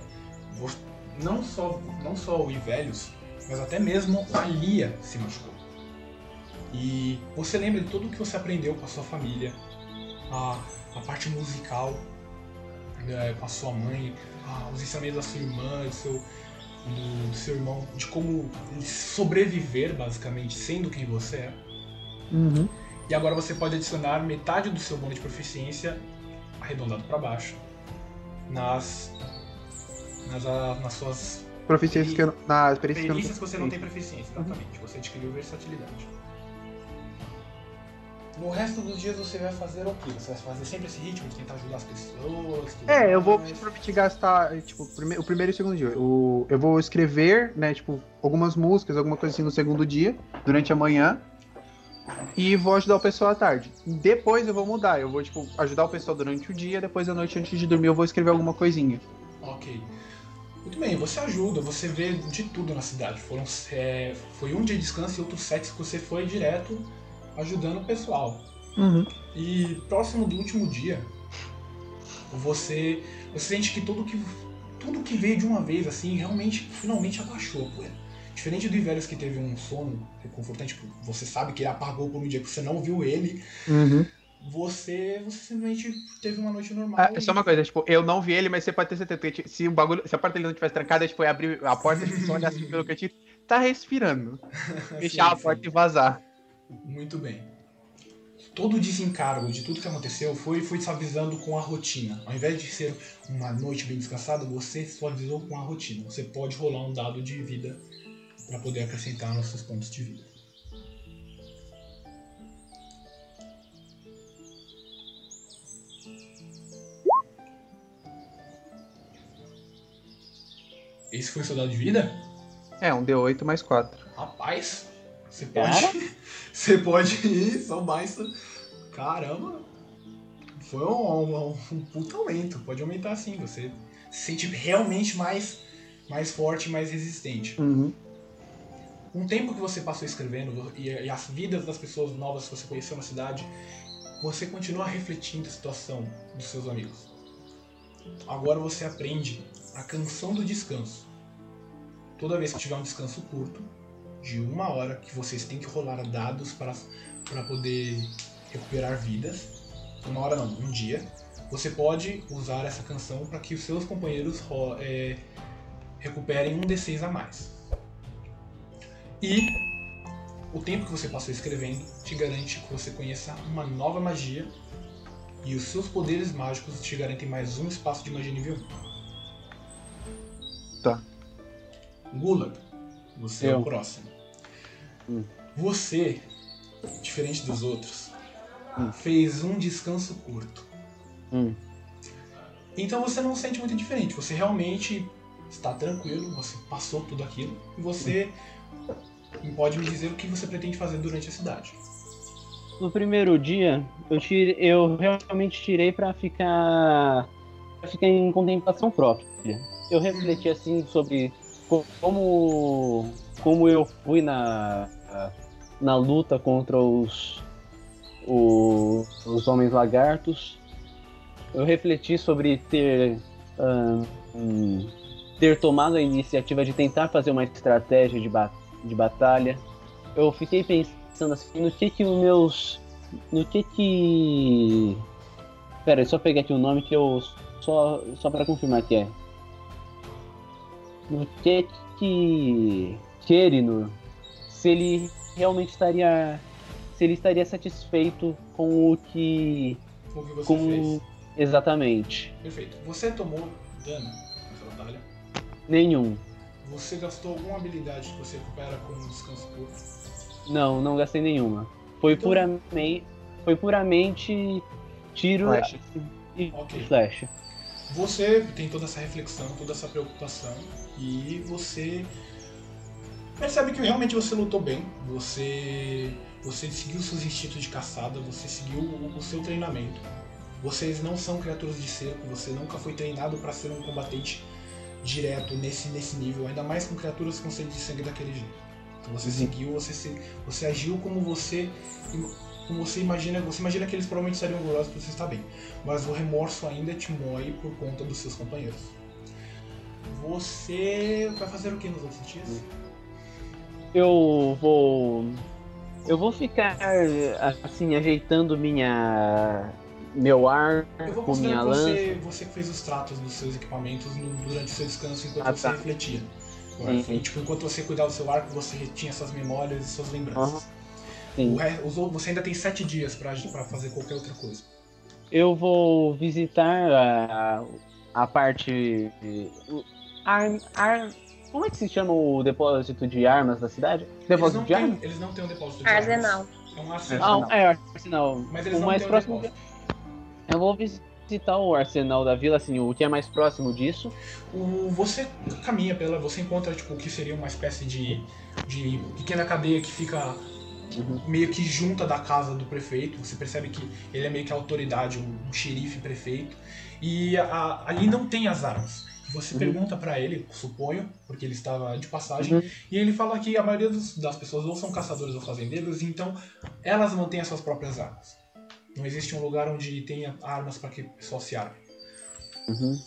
não só, não só o Ivelios, mas até mesmo a Lia se machucou. E você lembra de tudo que você aprendeu com a sua família, a, a parte musical né, com a sua mãe, a- os ensinamentos da sua irmã, do seu, do, do seu irmão, de como sobreviver, basicamente, sendo quem você é. Uhum. E agora você pode adicionar metade do seu bônus de proficiência, arredondado para baixo, nas, nas, a- nas suas Proficiências que eu, na experiência que eu não que você não tem proficiência. proficiência, exatamente. Você adquiriu versatilidade. No resto dos dias você vai fazer o quê? Você vai fazer sempre esse ritmo de tentar ajudar as pessoas? É, eu vou mais? prometer gastar, tipo, prime- o primeiro e o segundo dia. O, eu vou escrever, né, tipo, algumas músicas, alguma coisa assim no segundo dia, durante a manhã. E vou ajudar o pessoal à tarde. Depois eu vou mudar. Eu vou, tipo, ajudar o pessoal durante o dia, depois à noite, antes de dormir, eu vou escrever alguma coisinha. Ok. Muito bem, você ajuda, você vê de tudo na cidade. Foram, é, foi um dia de descanso e outros sete que você foi direto ajudando o pessoal. Uhum. E próximo do último dia, você, você sente que tudo que tudo que veio de uma vez assim realmente finalmente abaixou a poeira. Diferente do Ivérios que teve um sono reconfortante, tipo, você sabe que ele apagou por um dia que você não viu ele, Uhum. você, você simplesmente teve uma noite normal. Ah, e- só uma coisa, tipo, eu não vi ele, mas você pode ter certeza que se o bagulho, se a porta dele não tivesse trancada, tipo, eu abrir a porta e só olhar assim pelo cantinho, tá respirando. [LAUGHS] Fechar Sim, a porta sim. e vazar. Muito bem. Todo o desencargo de tudo que aconteceu foi, foi suavizando com a rotina. Ao invés de ser uma noite bem descansada, você suavizou com a rotina. Você pode rolar um dado de vida para poder acrescentar nos seus pontos de vida. Esse foi o seu dado de vida? É, um D8 mais 4. Rapaz, você pode. [LAUGHS] Você pode ir, só mais. Caramba! Foi um, um, um puta aumento. Pode aumentar sim. Você se sente realmente mais, mais forte mais resistente. Uhum. O tempo que você passou escrevendo e, e as vidas das pessoas novas que você conheceu na cidade, você continua refletindo a situação dos seus amigos. Agora você aprende a canção do descanso. Toda vez que tiver um descanso curto, de uma hora, que vocês têm que rolar dados para, poder recuperar vidas. Uma hora não, um dia. Você pode usar essa canção para que os seus companheiros ro- é, recuperem um D6 a mais. E o tempo que você passou escrevendo te garante que você conheça uma nova magia e os seus poderes mágicos te garantem mais um espaço de magia nível 1. Tá. Gulag, você é o Eu. próximo. Você, diferente dos outros, Hum. fez um descanso curto. Hum. Então você não sente muito diferente. Você realmente está tranquilo, você passou tudo aquilo e você pode me dizer o que você pretende fazer durante a cidade. No primeiro dia, eu, tirei, eu realmente tirei pra ficar, ficar em contemplação própria. Eu refleti assim sobre co- como, como eu fui na, na luta contra os, os homens lagartos. Eu refleti sobre ter, ah, hum, ter tomado a iniciativa de tentar fazer uma estratégia de, ba- de batalha. Eu fiquei pensando assim, no que que os meus. No que que. Pera, só pegar aqui o nome que eu. Só, só pra confirmar que é. No que que. Kerinor. Se ele realmente estaria. Se ele estaria satisfeito com o que. O que você Com. fez? Exatamente. Perfeito. Você tomou dano nessa batalha. Nenhum. Você gastou alguma habilidade que você recupera com um descanso curto. Não, não gastei nenhuma. Foi Então- puramente. Foi puramente tiro Flash. e Ok. flash. Você tem toda essa reflexão, toda essa preocupação e você percebe que realmente você lutou bem, você você seguiu seus instintos de caçada, você seguiu o, o seu treinamento. Vocês não são criaturas de cerco, você nunca foi treinado para ser um combatente direto nesse, nesse nível, ainda mais com criaturas com sede de sangue daquele jeito. Então você seguiu, você, se, você agiu como você como você imagina, você imagina que eles provavelmente estariam orgulhosos por você estar bem, mas o remorso ainda te moe por conta dos seus companheiros. Você vai fazer o que nos outros dias? Eu vou. Eu vou ficar assim, ajeitando minha. meu ar com minha lança. você, você que fez os tratos dos seus equipamentos no- durante o seu descanso enquanto Ah, você tá. refletia. Sim. Tipo, enquanto você cuidava do seu arco, você tinha suas memórias e suas lembranças. Outros- você ainda tem sete dias pra fazer qualquer outra coisa. Eu vou visitar a, a parte. Ar, ar, como é que se chama o depósito de armas da cidade? Eles Depósito não, de têm, armas? eles não têm um depósito de armas. Arsenal. É um arsenal. Ah, é, arsenal. Mas eles o não mais têm um próximo. depósito. Eu vou visitar o arsenal da vila, assim, o que é mais próximo disso. O, você caminha pela. Você encontra tipo, o que seria uma espécie de, de pequena cadeia que fica meio que junta da casa do prefeito. Você percebe que ele é meio que a autoridade, um, um xerife prefeito. E a- ali não tem as armas. Você Uhum. pergunta pra ele, suponho, porque ele estava de passagem, Uhum. e ele fala que a maioria dos- das pessoas ou são caçadores ou fazendeiros, então elas mantêm as suas próprias armas. Não existe um lugar onde tenha armas para que o pessoal se arme. Uhum.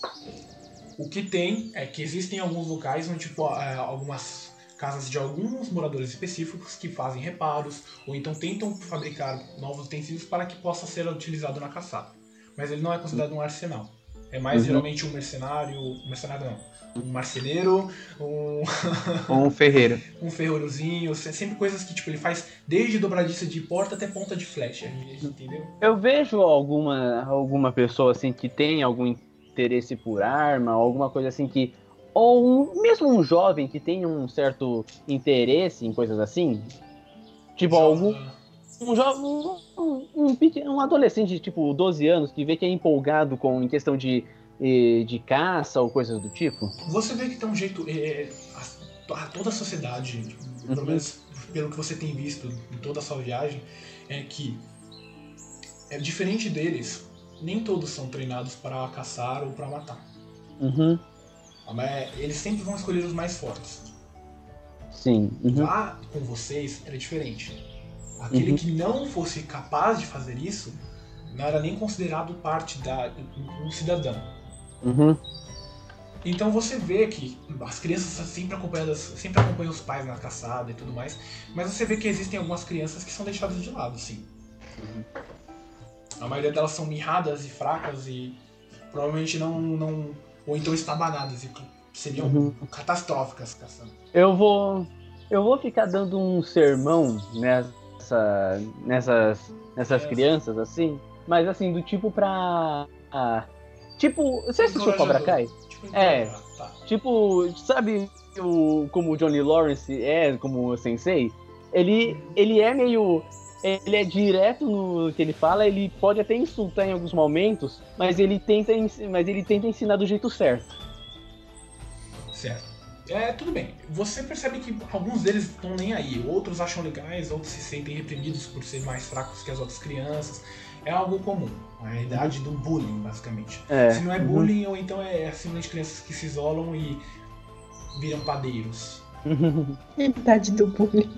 O que tem é que existem alguns locais onde, tipo, é, algumas casas de alguns moradores específicos que fazem reparos ou então tentam fabricar novos utensílios para que possa ser utilizado na caçada. Mas ele não é considerado um arsenal. É mais Uhum. geralmente um mercenário, um mercenário não, um marceneiro, um, [LAUGHS] Ou um ferreiro. um ferrolhozinho, se- sempre coisas que tipo ele faz desde dobradiça de porta até ponta de flecha, entendeu? Eu vejo alguma, alguma pessoa assim que tem algum interesse por arma, alguma coisa assim que. Ou um- mesmo um jovem que tem um certo interesse em coisas assim. Tipo, algum. Um jovem. Um, um, um, adolescente de tipo 12 anos que vê que é empolgado com em questão de, eh, de caça ou coisas do tipo. Você vê que tem um jeito. é, a- a- toda a sociedade, pelo Uhum. menos pelo que você tem visto em toda a sua viagem, é que é diferente deles. Nem todos são treinados para caçar ou para matar. Uhum. Mas eles sempre vão escolher os mais fortes. Sim. Uhum. Lá com vocês era diferente. Aquele Uhum. que não fosse capaz de fazer isso não era nem considerado parte da um cidadão. Uhum. Então você vê que as crianças sempre acompanhadas, sempre acompanham os pais na caçada e tudo mais, mas você vê que existem algumas crianças que são deixadas de lado, sim. A maioria delas são mirradas e fracas e provavelmente não, não ou então estabanadas e seriam Uhum. catastróficas caçando. Eu vou. Eu vou ficar dando um sermão nessa, nessas, nessas É. crianças, assim. Mas assim, do tipo pra. ah, tipo. Você assistiu Encorajador. Cobra Kai? Tipo, É. tá. Tipo, sabe o, como o Johnny Lawrence é, como o Sensei? Ele, ele é meio. Ele é direto no que ele fala, ele pode até insultar em alguns momentos, mas ele tenta, mas ele tenta ensinar do jeito certo. Certo. É, tudo bem. Você percebe que alguns deles estão nem aí. Outros acham legais, outros se sentem reprimidos por ser mais fracos que as outras crianças. É algo comum. É a idade do bullying, basicamente. É. Se não é uhum. bullying, ou então é simplesmente crianças que se isolam e viram padeiros. [LAUGHS] Idade do bullying.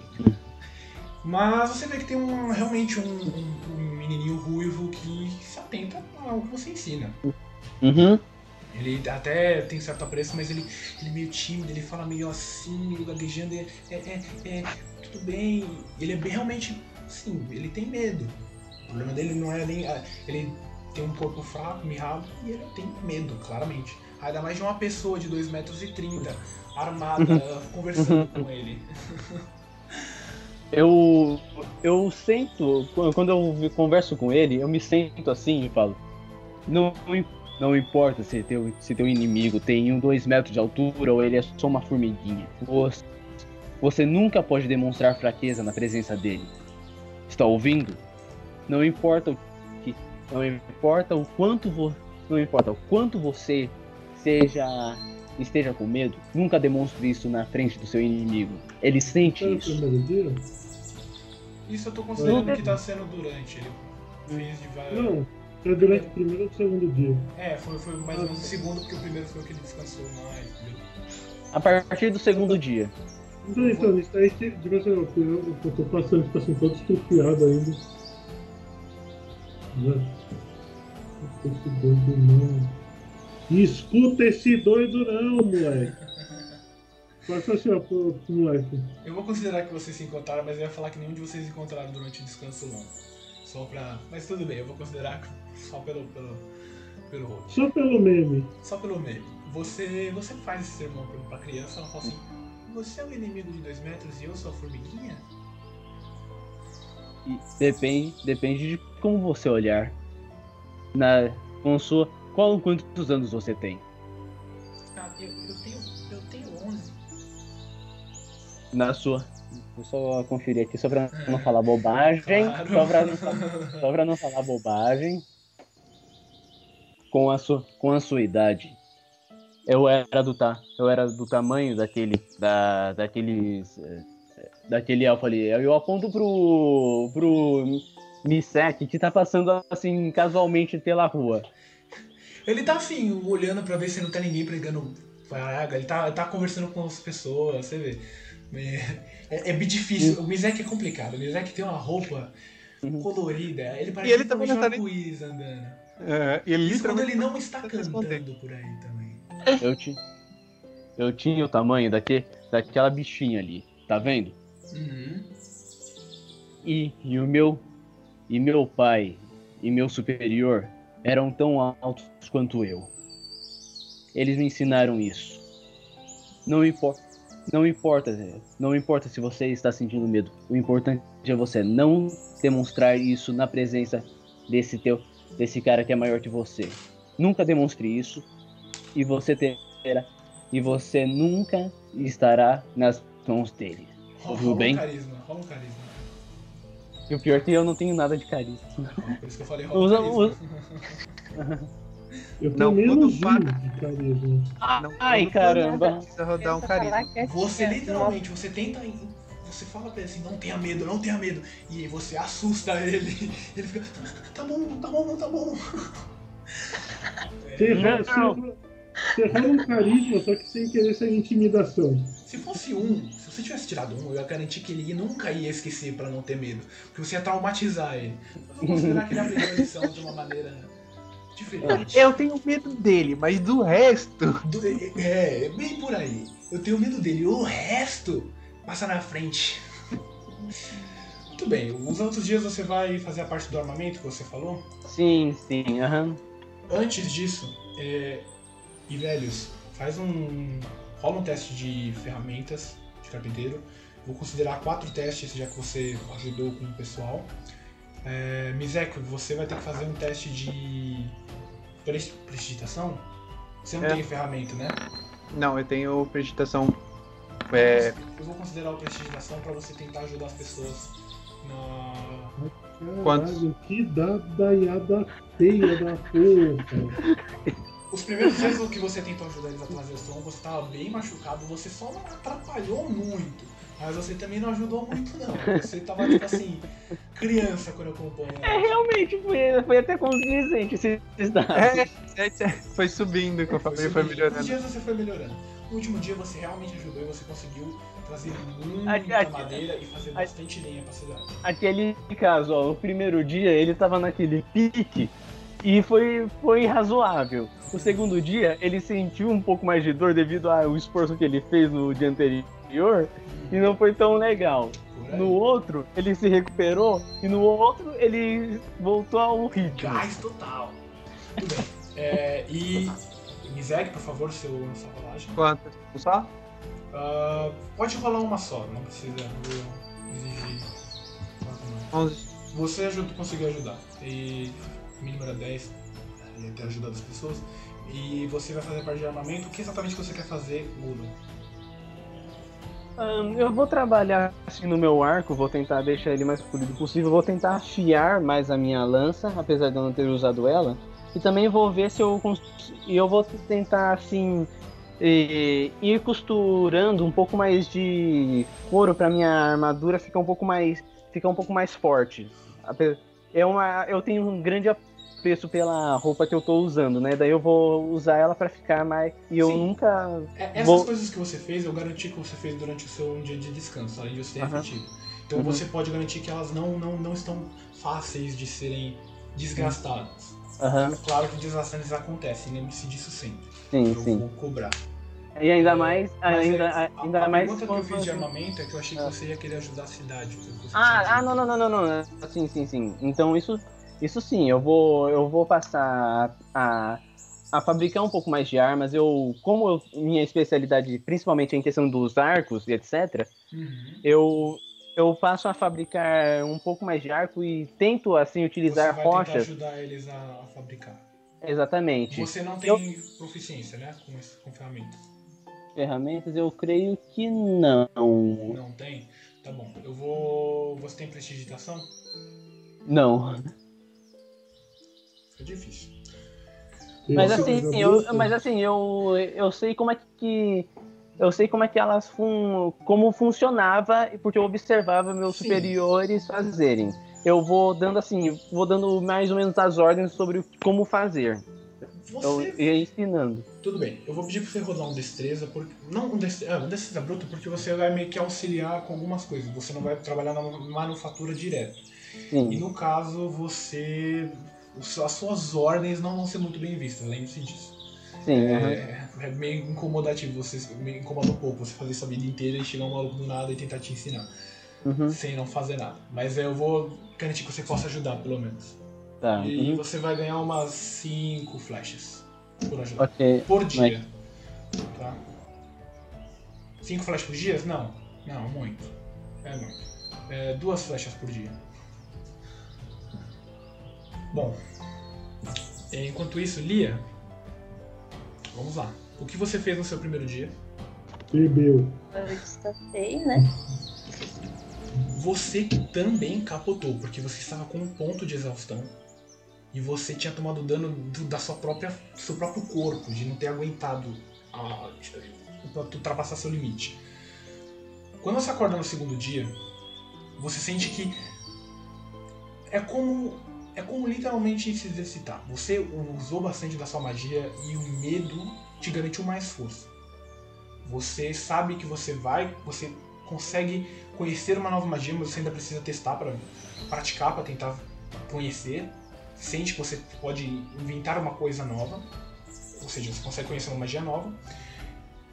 Mas você vê que tem um, realmente um, um- um menininho ruivo que se atenta ao que você ensina. Uhum. Ele até tem certo apreço, mas ele, ele é meio tímido, ele fala meio assim, meio gaguejando, é, é, é, é, tudo bem. Ele é bem, realmente, sim, ele tem medo. O problema dele não é nem. ah, Ele tem um corpo fraco, mirrado, e ele tem medo, claramente. Ainda mais de uma pessoa de 2,30 metros, e 30, armada, [LAUGHS] conversando com ele. Eu, eu sento, quando eu converso com ele, eu me sento assim e falo: Não, não importa se teu, se teu inimigo tem um, dois metros de altura ou ele é só uma formiguinha. Você, você nunca pode demonstrar fraqueza na presença dele. Está ouvindo? Não importa o que, não importa o quanto vo, não importa o quanto você seja esteja com medo, nunca demonstre isso na frente do seu inimigo. Ele sente isso. Isso eu tô considerando que tá sendo durante. Ele fez de várias. Não, é durante o primeiro ou o segundo dia. É, foi, foi mais ou menos o segundo, porque o primeiro foi o que ele descansou mais? A partir do segundo dia. Então, então, isso aí, tipo assim, eu, eu, eu tô passando, tipo assim, todo estrupiado ainda. Né? Escuta esse doido não. Escuta esse doido não, moleque. Passa assim, ó, pro, pro moleque. Eu vou considerar que vocês se encontraram, mas eu ia falar que nenhum de vocês se encontraram durante o descanso longo. Só pra. Mas tudo bem, eu vou considerar que só pelo. pelo. pelo rolo. Só pelo meme. Só pelo meme. Você. Você faz esse sermão pra, pra criança, ela fala assim. Você é um inimigo de dois metros e eu sou a formiguinha? Depende, depende de como você olhar. Na, com sua, qual quantos anos você tem? Ah, eu, eu tenho. eu tenho 11. Na sua. Vou só conferir aqui só pra não [LAUGHS] falar bobagem. Claro. Só, pra não, só pra não falar bobagem. Com a sua, com a sua idade. Eu era do ta, eu era do tamanho daquele da daqueles eh, daquele elfo ali. Eu aponto pro pro Misek que tá passando assim casualmente pela rua. Ele tá assim, olhando pra ver se não tá ninguém pregando praga, ele tá, tá conversando com as pessoas, você vê. É, é bem difícil. O Mizek é complicado. O Mizek tem uma roupa Uhum. colorida. Ele parece ele um também não tá nem- andando. É, e ele Isso quando ele não está tá cantando por aí também. Eu tinha eu tinha o tamanho daque, daquela bichinha ali, tá vendo? Uhum. E, e o meu e meu pai e meu superior eram tão altos quanto eu. Eles me ensinaram isso. Não importa, não importa, não importa se você está sentindo medo. O importante é você não demonstrar isso na presença desse teu, desse cara que é maior que você. Nunca demonstre isso e você terá e você nunca estará nas mãos dele. Rola Ouviu bem? carisma, rola carisma. E o pior é que eu não tenho nada de carisma. Por isso que eu falei rola Usa- carisma. Eu tenho Não, menos quando paga- de carisma. Não, Ai, não caramba. Precisa rodar um carisma. é Você literalmente, você tenta. Você fala pra ele assim, não tenha medo, não tenha medo. E aí você assusta ele. [LAUGHS] Ele fica, tá bom, tá bom, tá bom. Você É, um carisma, só que sem querer ser intimidação. se fosse um, se você tivesse tirado um, eu ia garantir que ele nunca ia esquecer pra não ter medo. Porque você ia traumatizar ele. Eu vou considerar que ele aprendeu a lição de uma maneira diferente. Eu tenho medo dele, mas do resto. Do- é, é, bem por aí. Eu tenho medo dele. O resto passa na frente. Muito bem, os outros dias você vai fazer a parte do armamento que você falou? Sim, sim, aham. Antes disso, é... e velhos, faz um. rola um teste de ferramentas de carpinteiro. Vou considerar quatro testes, já que você ajudou com o pessoal. É... Mizeko, você vai ter que fazer um teste de. pres- prestigitação? Você não É. tem ferramenta, né? Não, eu tenho prestação. É, Eu vou considerar o prestigitação pra você tentar ajudar as pessoas na. Quantos? Caralho, que dadaiada feia da porra. Os primeiros dias que você tentou ajudar eles a trazer o som, você tava bem machucado, você só não atrapalhou muito. Mas você também não ajudou muito, não. Você tava, tipo assim, criança quando eu acompanho. É, realmente, foi, foi até condizente esse dado. é, é, é, foi subindo conforme ele foi subindo. Os melhorando. dias você foi melhorando. No último dia você realmente ajudou e você conseguiu trazer muita Aqui- aqui- madeira e fazer bastante lenha pra cidade. Aquele caso, ó, o primeiro dia ele tava naquele pique e foi, foi razoável. O segundo dia ele sentiu um pouco mais de dor devido ao esforço que ele fez no dia anterior e não foi tão legal. No outro ele se recuperou e no outro ele voltou ao ritmo. Gás total. Tudo bem. É, e. Mizek, por favor, seu, sua rolagem. Quantas? Um só? Ah, pode rolar uma só, não precisa exigir. quanto mais. 11. Você ajuda, conseguiu ajudar. E o mínimo era 10, ia ter ajudado as pessoas. E você vai fazer parte de armamento. O que exatamente você quer fazer, Gudo? Ahn, eu vou trabalhar assim no meu arco, vou tentar deixar ele mais polido possível, vou tentar afiar mais a minha lança, apesar de eu não ter usado ela. E também vou ver se eu e eu vou tentar assim e ir costurando um pouco mais de couro para minha armadura ficar um pouco mais ficar um pouco mais forte. É uma, eu tenho um grande apreço pela roupa que eu tô usando, né? Daí eu vou usar ela para ficar mais e eu Sim. nunca É, essas Vou- coisas que você fez, eu garanti que você fez durante o seu dia de descanso, além de você ter refletido. Então Uhum. você pode garantir que elas não, não, não estão fáceis de serem desgastadas. É claro que desgastantes acontecem, lembre-se disso sempre. sim, eu sim. vou cobrar. E ainda mais, Mas ainda, é, a, ainda a mais pergunta que eu fiz de armamento é que eu achei que Ah. você ia querer ajudar a cidade. Ah, ah, não, não, não, não, não. Sim, sim, sim. Então isso, isso sim, eu vou, eu vou passar a, a fabricar um pouco mais de armas. Eu, como eu- minha especialidade, principalmente é em questão dos arcos e etc, Uhum. eu eu passo a fabricar um pouco mais de arco e tento assim utilizar você vai rochas. ajudar eles a, a fabricar. Exatamente. Você não tem proficiência, né? Com, esse, com ferramentas. Ferramentas, eu creio que não. Não tem? Tá bom. Eu vou. Você tem prestidigitação? Não. Fica difícil. Mas assim, eu, mas assim, eu, eu sei como é que eu sei como é que elas fun, como funcionava porque eu observava meus Sim. superiores fazerem. Eu vou dando assim, vou dando mais ou menos as ordens sobre como fazer. Eu Você. ia ensinando. Tudo bem, eu vou pedir pra você rodar um destreza, porque. Não um destreza, é, um destreza bruto, porque você vai meio que auxiliar com algumas coisas. Você não vai trabalhar na manufatura direto. E Sim, no caso, você. As suas ordens não vão ser muito bem vistas, lembre-se disso. sim. É, é meio incomodativo, você me incomoda um pouco você fazer isso a vida inteira e chegar um maluco do nada e tentar te ensinar, Uhum, sem não fazer nada. Mas eu vou garantir que você possa ajudar, pelo menos. tá. E uhum, você vai ganhar umas 5 flechas por ajudar. Ok. Por dia. Tá? 5 flechas por dia? Não. Não, muito. É muito. É, duas flechas por dia. Bom. é, Enquanto isso, Lia. Vamos lá. O que você fez no seu primeiro dia? Bebeu. Eu descansei, né? Você também capotou, porque você estava com um ponto de exaustão. E você tinha tomado dano do, da sua própria, do seu próprio corpo, de não ter aguentado a, ultrapassar seu limite. Quando você acorda no segundo dia, você sente que é como é como literalmente se exercitar. Você usou bastante da sua magia e o medo te garantiu mais força. Você sabe que você vai, você consegue conhecer uma nova magia, mas você ainda precisa testar para praticar, para tentar conhecer. Sente que você pode inventar uma coisa nova, ou seja, você consegue conhecer uma magia nova.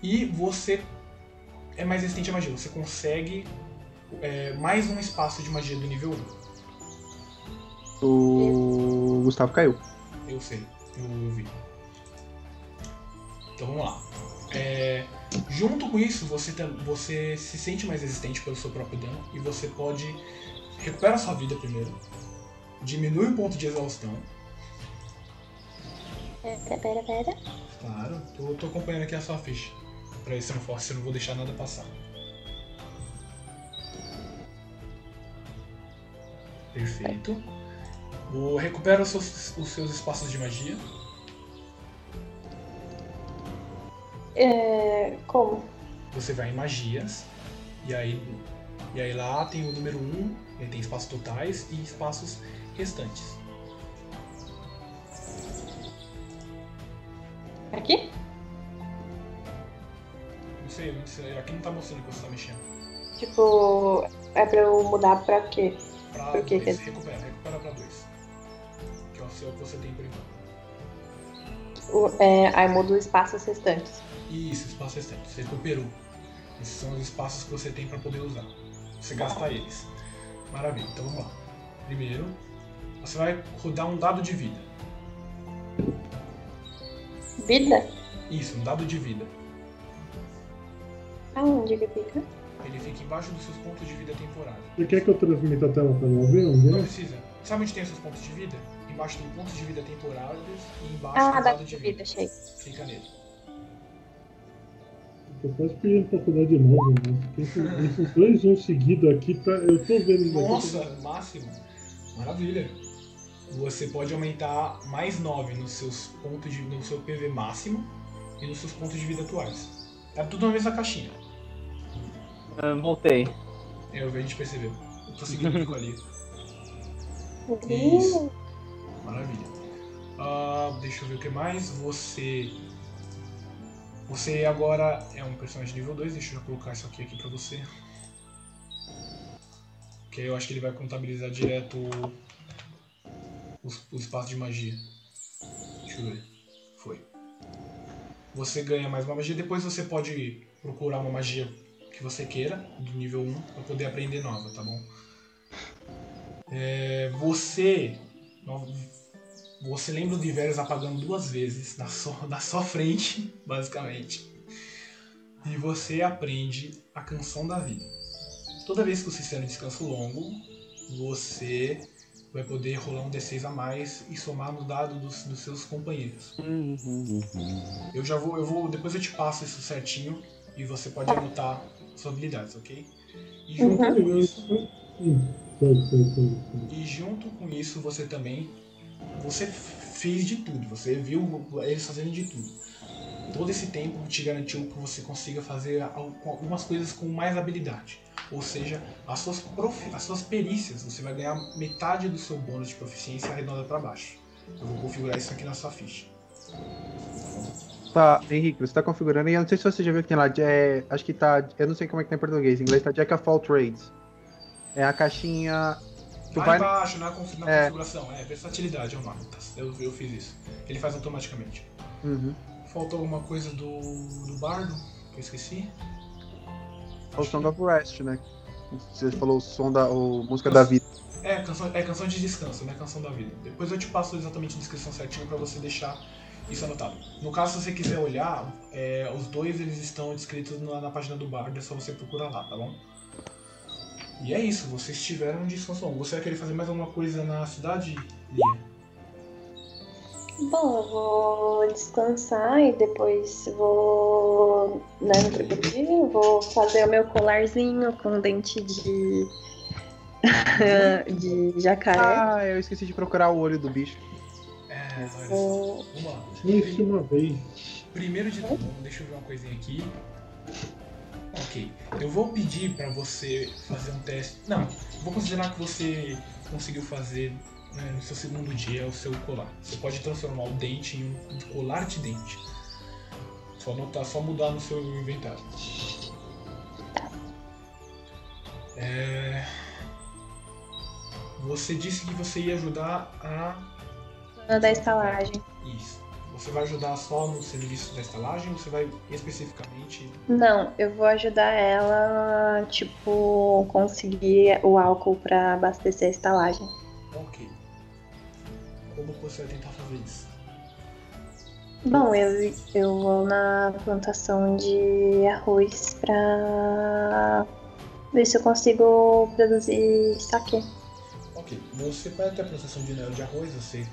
E você é mais resistente à magia, você consegue é, mais um espaço de magia do nível 1. O Gustavo caiu. Eu sei, eu vi. Então vamos lá. É, junto com isso, você, você se sente mais resistente pelo seu próprio dano e você pode recupera sua vida primeiro, diminui o ponto de exaustão. Pera, pera, pera. Claro, tô, tô acompanhando aqui a sua ficha. Pra isso eu não, posso, eu não vou deixar nada passar. Perfeito. O, recupera os seus, os seus espaços de magia. É, como? Você vai em magias. E aí, e aí lá tem o número 1, ele tem espaços totais e espaços restantes. Aqui? Não sei, não sei, aqui não tá mostrando que você tá mexendo. Tipo, é pra eu mudar pra quê? Pra Por que dois, recupera, recupera pra 2. Que é o seu que você tem por enquanto. O, é, aí muda os espaços restantes. Isso, espaço restante. Você recuperou. Esses são os espaços que você tem para poder usar. Você gasta eles. Maravilha, então vamos lá. Primeiro, você vai rodar um dado de vida. Vida? Isso, um dado de vida. Aonde que fica? Ele fica embaixo dos seus pontos de vida temporários. Você quer que eu transmita a tela pra ela ver Não precisa. Sabe onde tem os seus pontos de vida? Embaixo tem pontos de vida temporários e embaixo Ah, tem dado de de vida, vida. achei. Fica nele. Tô quase pedindo faculdade nova, mas esses, esses dois um seguido aqui, tá, eu tô vendo isso aqui. Nossa, máximo. Maravilha. Você pode aumentar mais 9 nos seus pontos de, no seu PV máximo e nos seus pontos de vida atuais. Tá tudo na mesma caixinha. Ah, voltei. É, eu vi a gente percebeu. Eu tô seguindo o pico ali. Isso. Maravilha. Ah, deixa eu ver o que mais. Você. Você agora é um personagem nível 2. Deixa eu já colocar isso aqui, aqui pra você. Que aí eu acho que ele vai contabilizar direto o, o espaço de magia. Deixa eu ver. Foi. Você ganha mais uma magia. Depois você pode procurar uma magia que você queira, do nível 1, pra poder aprender nova, tá bom? É, você. Você lembra de Verus apagando duas vezes na sua, na sua frente, basicamente. E você aprende a canção da vida. Toda vez que você fizer um descanso longo, você vai poder rolar um D6 a mais e somar no dado dos, dos seus companheiros. Eu já vou, eu vou. Depois eu te passo isso certinho e você pode anotar suas habilidades, ok? E junto com isso. Hum, sei. E junto com isso você também. Você fez de tudo, você viu eles fazendo de tudo. Todo esse tempo te garantiu que você consiga fazer al- algumas coisas com mais habilidade. Ou seja, as suas, profi- as suas perícias, você vai ganhar metade do seu bônus de proficiência arredondado para baixo. Eu vou configurar isso aqui na sua ficha. Tá, Henrique, você tá configurando e eu não sei se você já viu que tem lá, é, acho que tá, eu não sei como é que tá em português, em inglês tá Jack of All Trades. É a caixinha, tu Lá vai, embaixo, na, confi- na É. configuração, é versatilidade, é o nome. Eu, eu fiz isso. Ele faz automaticamente. uhum. Faltou alguma coisa do, do bardo que eu esqueci? o Song of Rest, né? Você falou o som da, o música da vida. É canção, é canção de descanso, né? Canção da vida. Depois eu te passo exatamente a descrição certinho pra você deixar isso anotado. No caso, se você quiser olhar, é, os dois eles estão descritos na, na página do bardo, é só você procurar lá, tá bom? E é isso, vocês tiveram descanso longo. Você vai querer fazer mais alguma coisa na cidade, Lia? Bom, eu vou descansar e depois vou. Né, no crocodilo, vou fazer o meu colarzinho com dente de. [LAUGHS] de jacaré. Ah, eu esqueci de procurar o olho do bicho. É, olha só. Vamos lá. Isso uma vez. Primeiro de tudo, deixa eu ver uma coisinha aqui. Ok. Eu vou pedir pra você fazer um teste. Não, vou considerar que você conseguiu fazer né, no seu segundo dia o seu colar. Você pode transformar o dente em um colar de dente. Só anotar, só mudar no seu inventário. É... Você disse que você ia ajudar a da estalagem. isso. Você vai ajudar só no serviço da estalagem ou você vai especificamente. Não, eu vou ajudar ela, tipo, conseguir o álcool pra abastecer a estalagem. Ok. Como você vai tentar fazer isso? Bom, eu, eu vou na plantação de arroz pra ver se eu consigo produzir saque. Ok. Você vai até a plantação de de arroz, você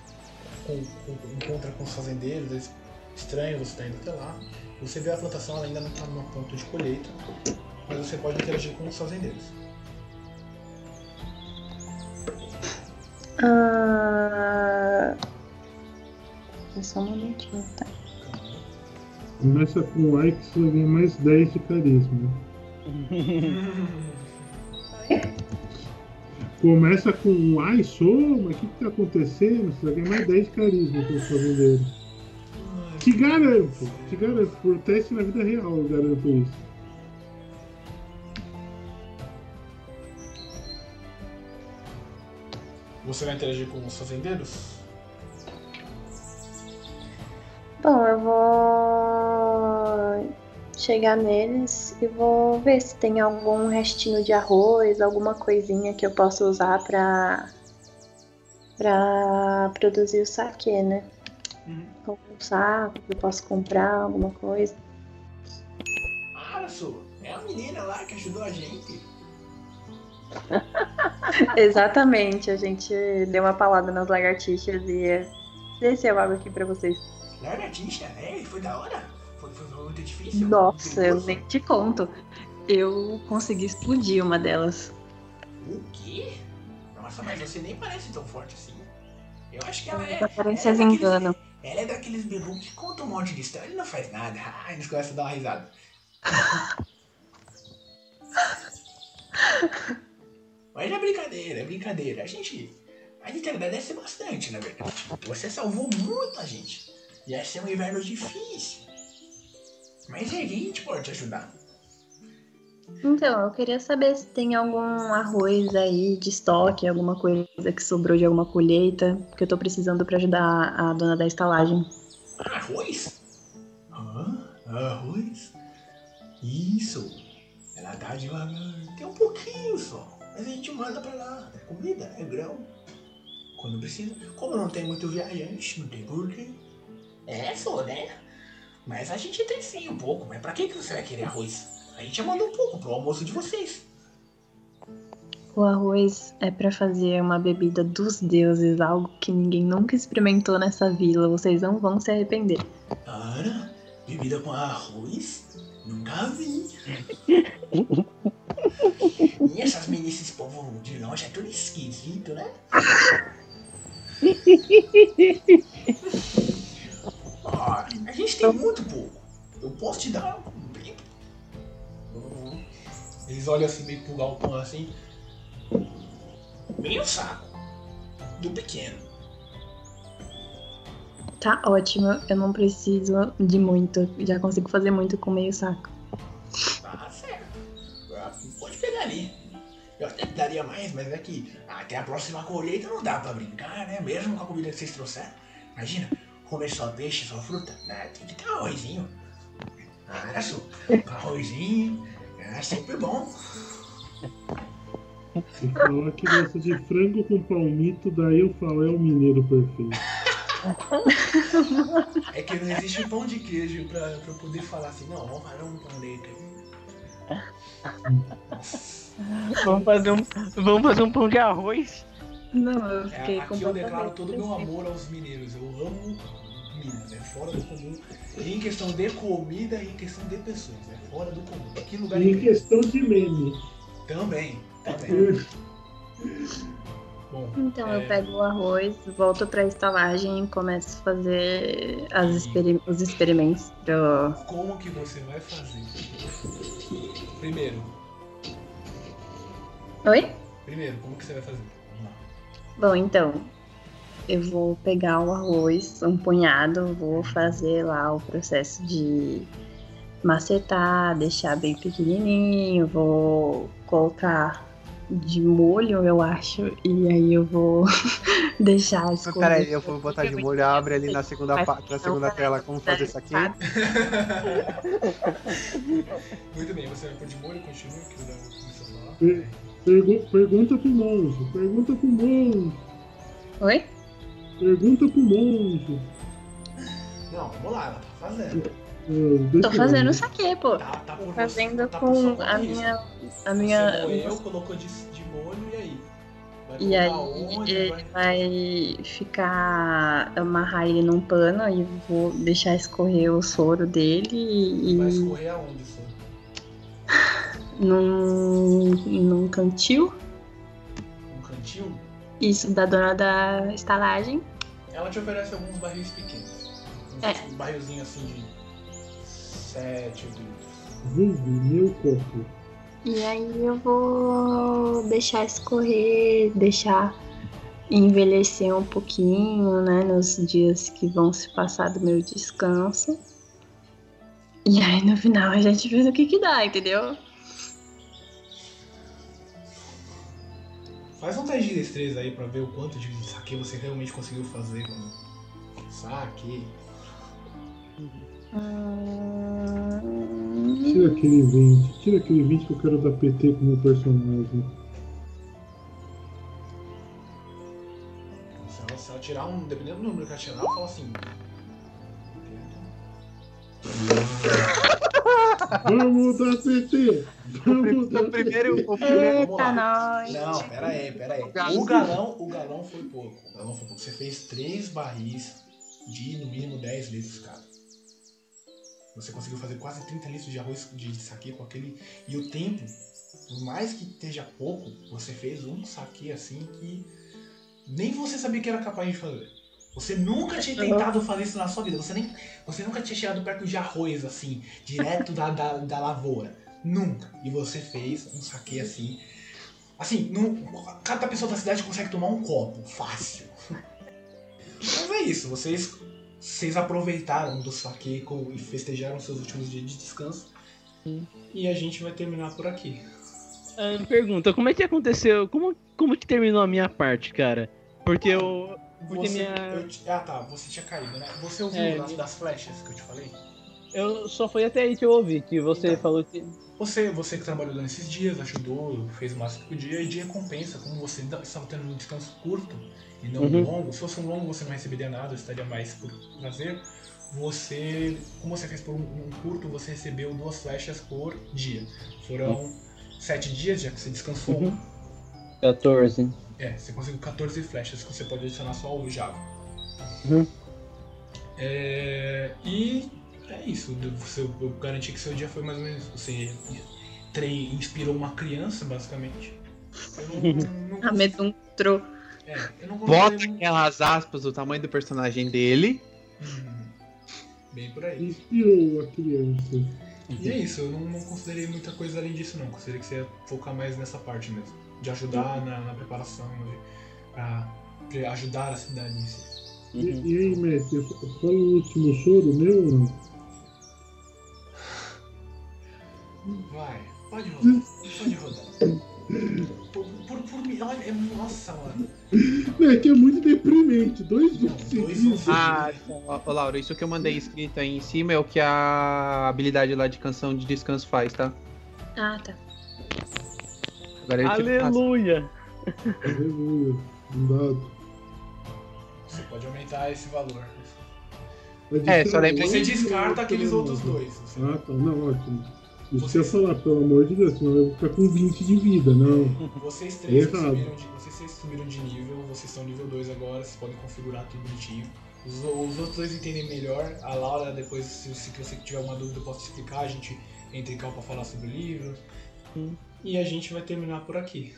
com- com- encontra com os fazendeiros, eles estranham você está indo até lá. Você vê a plantação, ela ainda não está no ponto de colheita, mas você pode interagir com os fazendeiros. Ah... Só um momentinho, tá? Começa com o Ike, você vai ganhar mais 10 de carisma. [LAUGHS] Começa com um ai, soma, o que, que tá acontecendo? Você vai ganhar mais 10 de carisma com os fazendeiros. Te garanto, te garanto, por teste na vida real, eu garanto isso. Você vai interagir com os fazendeiros? Chegar neles e vou ver se tem algum restinho de arroz, alguma coisinha que eu possa usar pra, pra produzir o saque, né? Algum saco que eu posso comprar, alguma coisa. Ah, sou. É a menina lá que ajudou a gente. [LAUGHS] Exatamente, a gente deu uma palada nas lagartixas e desceu água aqui pra vocês. Lagartixa, é, foi da hora. Foi, muito difícil. Nossa, eu nem te conto. Eu consegui explodir uma delas. O quê? Nossa, mas você nem parece tão forte assim. Eu acho que ela é. As aparências ela é daqueles- enganam. Ela é daqueles bebês que contam um monte de história, ele não faz nada. Ah, eles começam a dar uma risada. [LAUGHS] Mas é brincadeira, é brincadeira. A gente. A gente agradece bastante, na verdade. Você salvou muita gente. Ia ser um inverno difícil. Mas aí a gente pode te ajudar. Então, eu queria saber se tem algum arroz aí de estoque, alguma coisa que sobrou de alguma colheita, que eu tô precisando pra ajudar a dona da estalagem. Arroz? Ah, arroz? Isso. Ela tá devagar. Tem um pouquinho só. Mas a gente manda pra lá. É comida, é grão. Quando precisa. Como não tem muito viajante, não tem porquê. É, só, né? Mas a gente tem sim um pouco. Mas pra que, que você vai querer arroz? A gente já mandou um pouco pro almoço de vocês. O arroz é pra fazer uma bebida dos deuses, algo que ninguém nunca experimentou nessa vila. Vocês não vão se arrepender. Cara, bebida com arroz? Nunca vi. [LAUGHS] e essas meninas, esse povo de longe é tudo esquisito, né? [LAUGHS] olham assim meio pro galpão assim. Meio saco. Do pequeno. Tá ótimo, eu não preciso de muito. Já consigo fazer muito com meio saco. Tá certo. Pode pegar ali. Eu até daria mais, mas é que até a próxima colheita não dá pra brincar, né? Mesmo com a comida que vocês trouxeram. Imagina, comer só peixe, só fruta. Né? Tem que ter um arrozinho. Ah, só. Um arrozinho. É sempre bom. Se falar que gosta de frango com palmito, daí eu falo, é o mineiro perfeito. [LAUGHS] É que não existe pão de queijo pra, pra eu poder falar assim, não, vamos fazer um pão de queijo. Vamos fazer um, vamos fazer um pão de arroz. Não, eu É, fiquei aqui eu declaro todo o meu amor aos mineiros. Eu amo Minas, é fora do comum. E em questão de comida e em questão de pessoas, é fora do comum. Que lugar E em incrível. questão de meme. Também, também. [LAUGHS] Bom, Então eu É. pego o arroz, volto pra estalagem e começo a fazer as experi- os experimentos pro. como que você vai fazer? Primeiro, Oi? primeiro, como que você vai fazer? Vamos lá. Bom, então, eu vou pegar o arroz, um punhado, vou fazer lá o processo de macetar, deixar bem pequenininho, vou colocar de molho, eu acho, e aí eu vou [LAUGHS] deixar escorrer. Peraí, eu vou botar de molho, abre ali na segunda, pa- na segunda tela como fazer isso aqui. [LAUGHS] Muito bem, você vai pôr de molho, continua, que o Léo começou a falar. Per- pergu- pergunta pro monge, pergunta pro monge, Oi? Pergunta pro monge. Não, vamos lá, ela tá fazendo. Ah, deixa Tô eu fazendo ver. o saque, pô. Tá, tá por Tô você, fazendo tá com a isso. minha. A minha. Você moeu, colocou de, de molho e aí? Vai E aí onde? ele Vai- vai ficar amarrar ele num pano e vou deixar escorrer o soro dele Vai e escorrer aonde, senhor? [LAUGHS] num, num cantil. Um cantil? Isso da dona da estalagem. Ela te oferece alguns barris pequenos. Uns É. um barrilzinho assim de 7, 8 litros. Vulgo, meu copo. E aí eu vou deixar escorrer, deixar envelhecer um pouquinho, né? Nos dias que vão se passar do meu descanso. E aí no final a gente vê o que que dá, entendeu? Faz um teste de destreza aí pra ver o quanto de saque você realmente conseguiu fazer com saque. Tira aquele 20, tira aquele 20 que eu quero dar PT com o meu personagem. Se ela, se ela tirar um, dependendo do número que ela tirar, ela fala assim. [LAUGHS] Vamos dar! Vamos dar O primeiro, o primeiro, Eita, Vamos nós! Não, pera aí, pera aí. galão. O galão, o galão foi pouco. O galão foi pouco. Você fez três barris de no mínimo 10 litros cada. Você conseguiu fazer quase 30 litros de arroz de saque com aquele. E o tempo, por mais que esteja pouco, você fez um saque assim que nem você sabia que era capaz de fazer. Você nunca tinha tentado fazer isso na sua vida. Você, nem, você nunca tinha chegado perto de arroz, assim, direto da, da, da lavoura. Nunca. E você fez um saque assim. Assim, não, cada pessoa da cidade consegue tomar um copo. Fácil. Mas é isso. Vocês, vocês aproveitaram do saque e festejaram seus últimos dias de descanso. Sim. E a gente vai terminar por aqui. Ah, pergunta, como é que aconteceu? Como, como que terminou a minha parte, cara? Porque eu. Porque Você, minha. te- ah tá, você tinha caído, né? Você ouviu É, me- das flechas que eu te falei? Eu só foi até aí que eu ouvi, que você Então. falou que. Você, você que trabalhou nesses dias, ajudou, fez o máximo que podia, e de recompensa, como você estava tendo um descanso curto e não Uhum. longo, se fosse um longo você não receberia nada, estaria mais por prazer. Você, como você fez por um, um curto, você recebeu duas flechas por dia. Foram sete dias, já que você descansou. Uhum. 14. É, você conseguiu 14 flechas que você pode adicionar só ao Java. Uhum. É, e é isso. Você, eu garanti que seu dia foi mais ou menos. Você trei, inspirou uma criança, basicamente. Eu não, não, [LAUGHS] não, Amedrontou. é, eu não Bota considerei- aquelas aspas do tamanho do personagem dele. Hum, Bem por aí. Inspirou a criança. E é isso, eu não, não considerei muita coisa além disso, não. Considerei que você ia focar mais nessa parte mesmo. De ajudar na, na preparação, de, pra, pra ajudar a cidade em si. E, Uhum. e aí, mestre, fala o último choro meu ou não? Vai, pode rodar, pode rodar. Por, por, por mim, olha, é, nossa, mano. É que é muito deprimente. Dois sei. Ah, ó, ô, Laura, isso que eu mandei escrito aí em cima é o que a habilidade lá de canção de descanso faz, tá? Ah, tá. Agora ele tira- Aleluia! Aleluia. Um dado. Você pode aumentar esse valor. É, só lembra Você descarta aqueles outros dois. Você- Ah, tá. Não, ótimo. Isso Você- que eu ia falar, pelo amor de Deus, senão eu vou ficar com 20 de vida, não. Vocês três que Errado. subiram de, vocês três que subiram de nível, vocês estão nível 2 agora, vocês podem configurar tudo bonitinho. Os, os outros dois entendem melhor. A Laura, depois, se, se você tiver alguma dúvida, eu posso explicar. A gente entra em cal pra falar sobre o livro. Hum. E a gente vai terminar por aqui.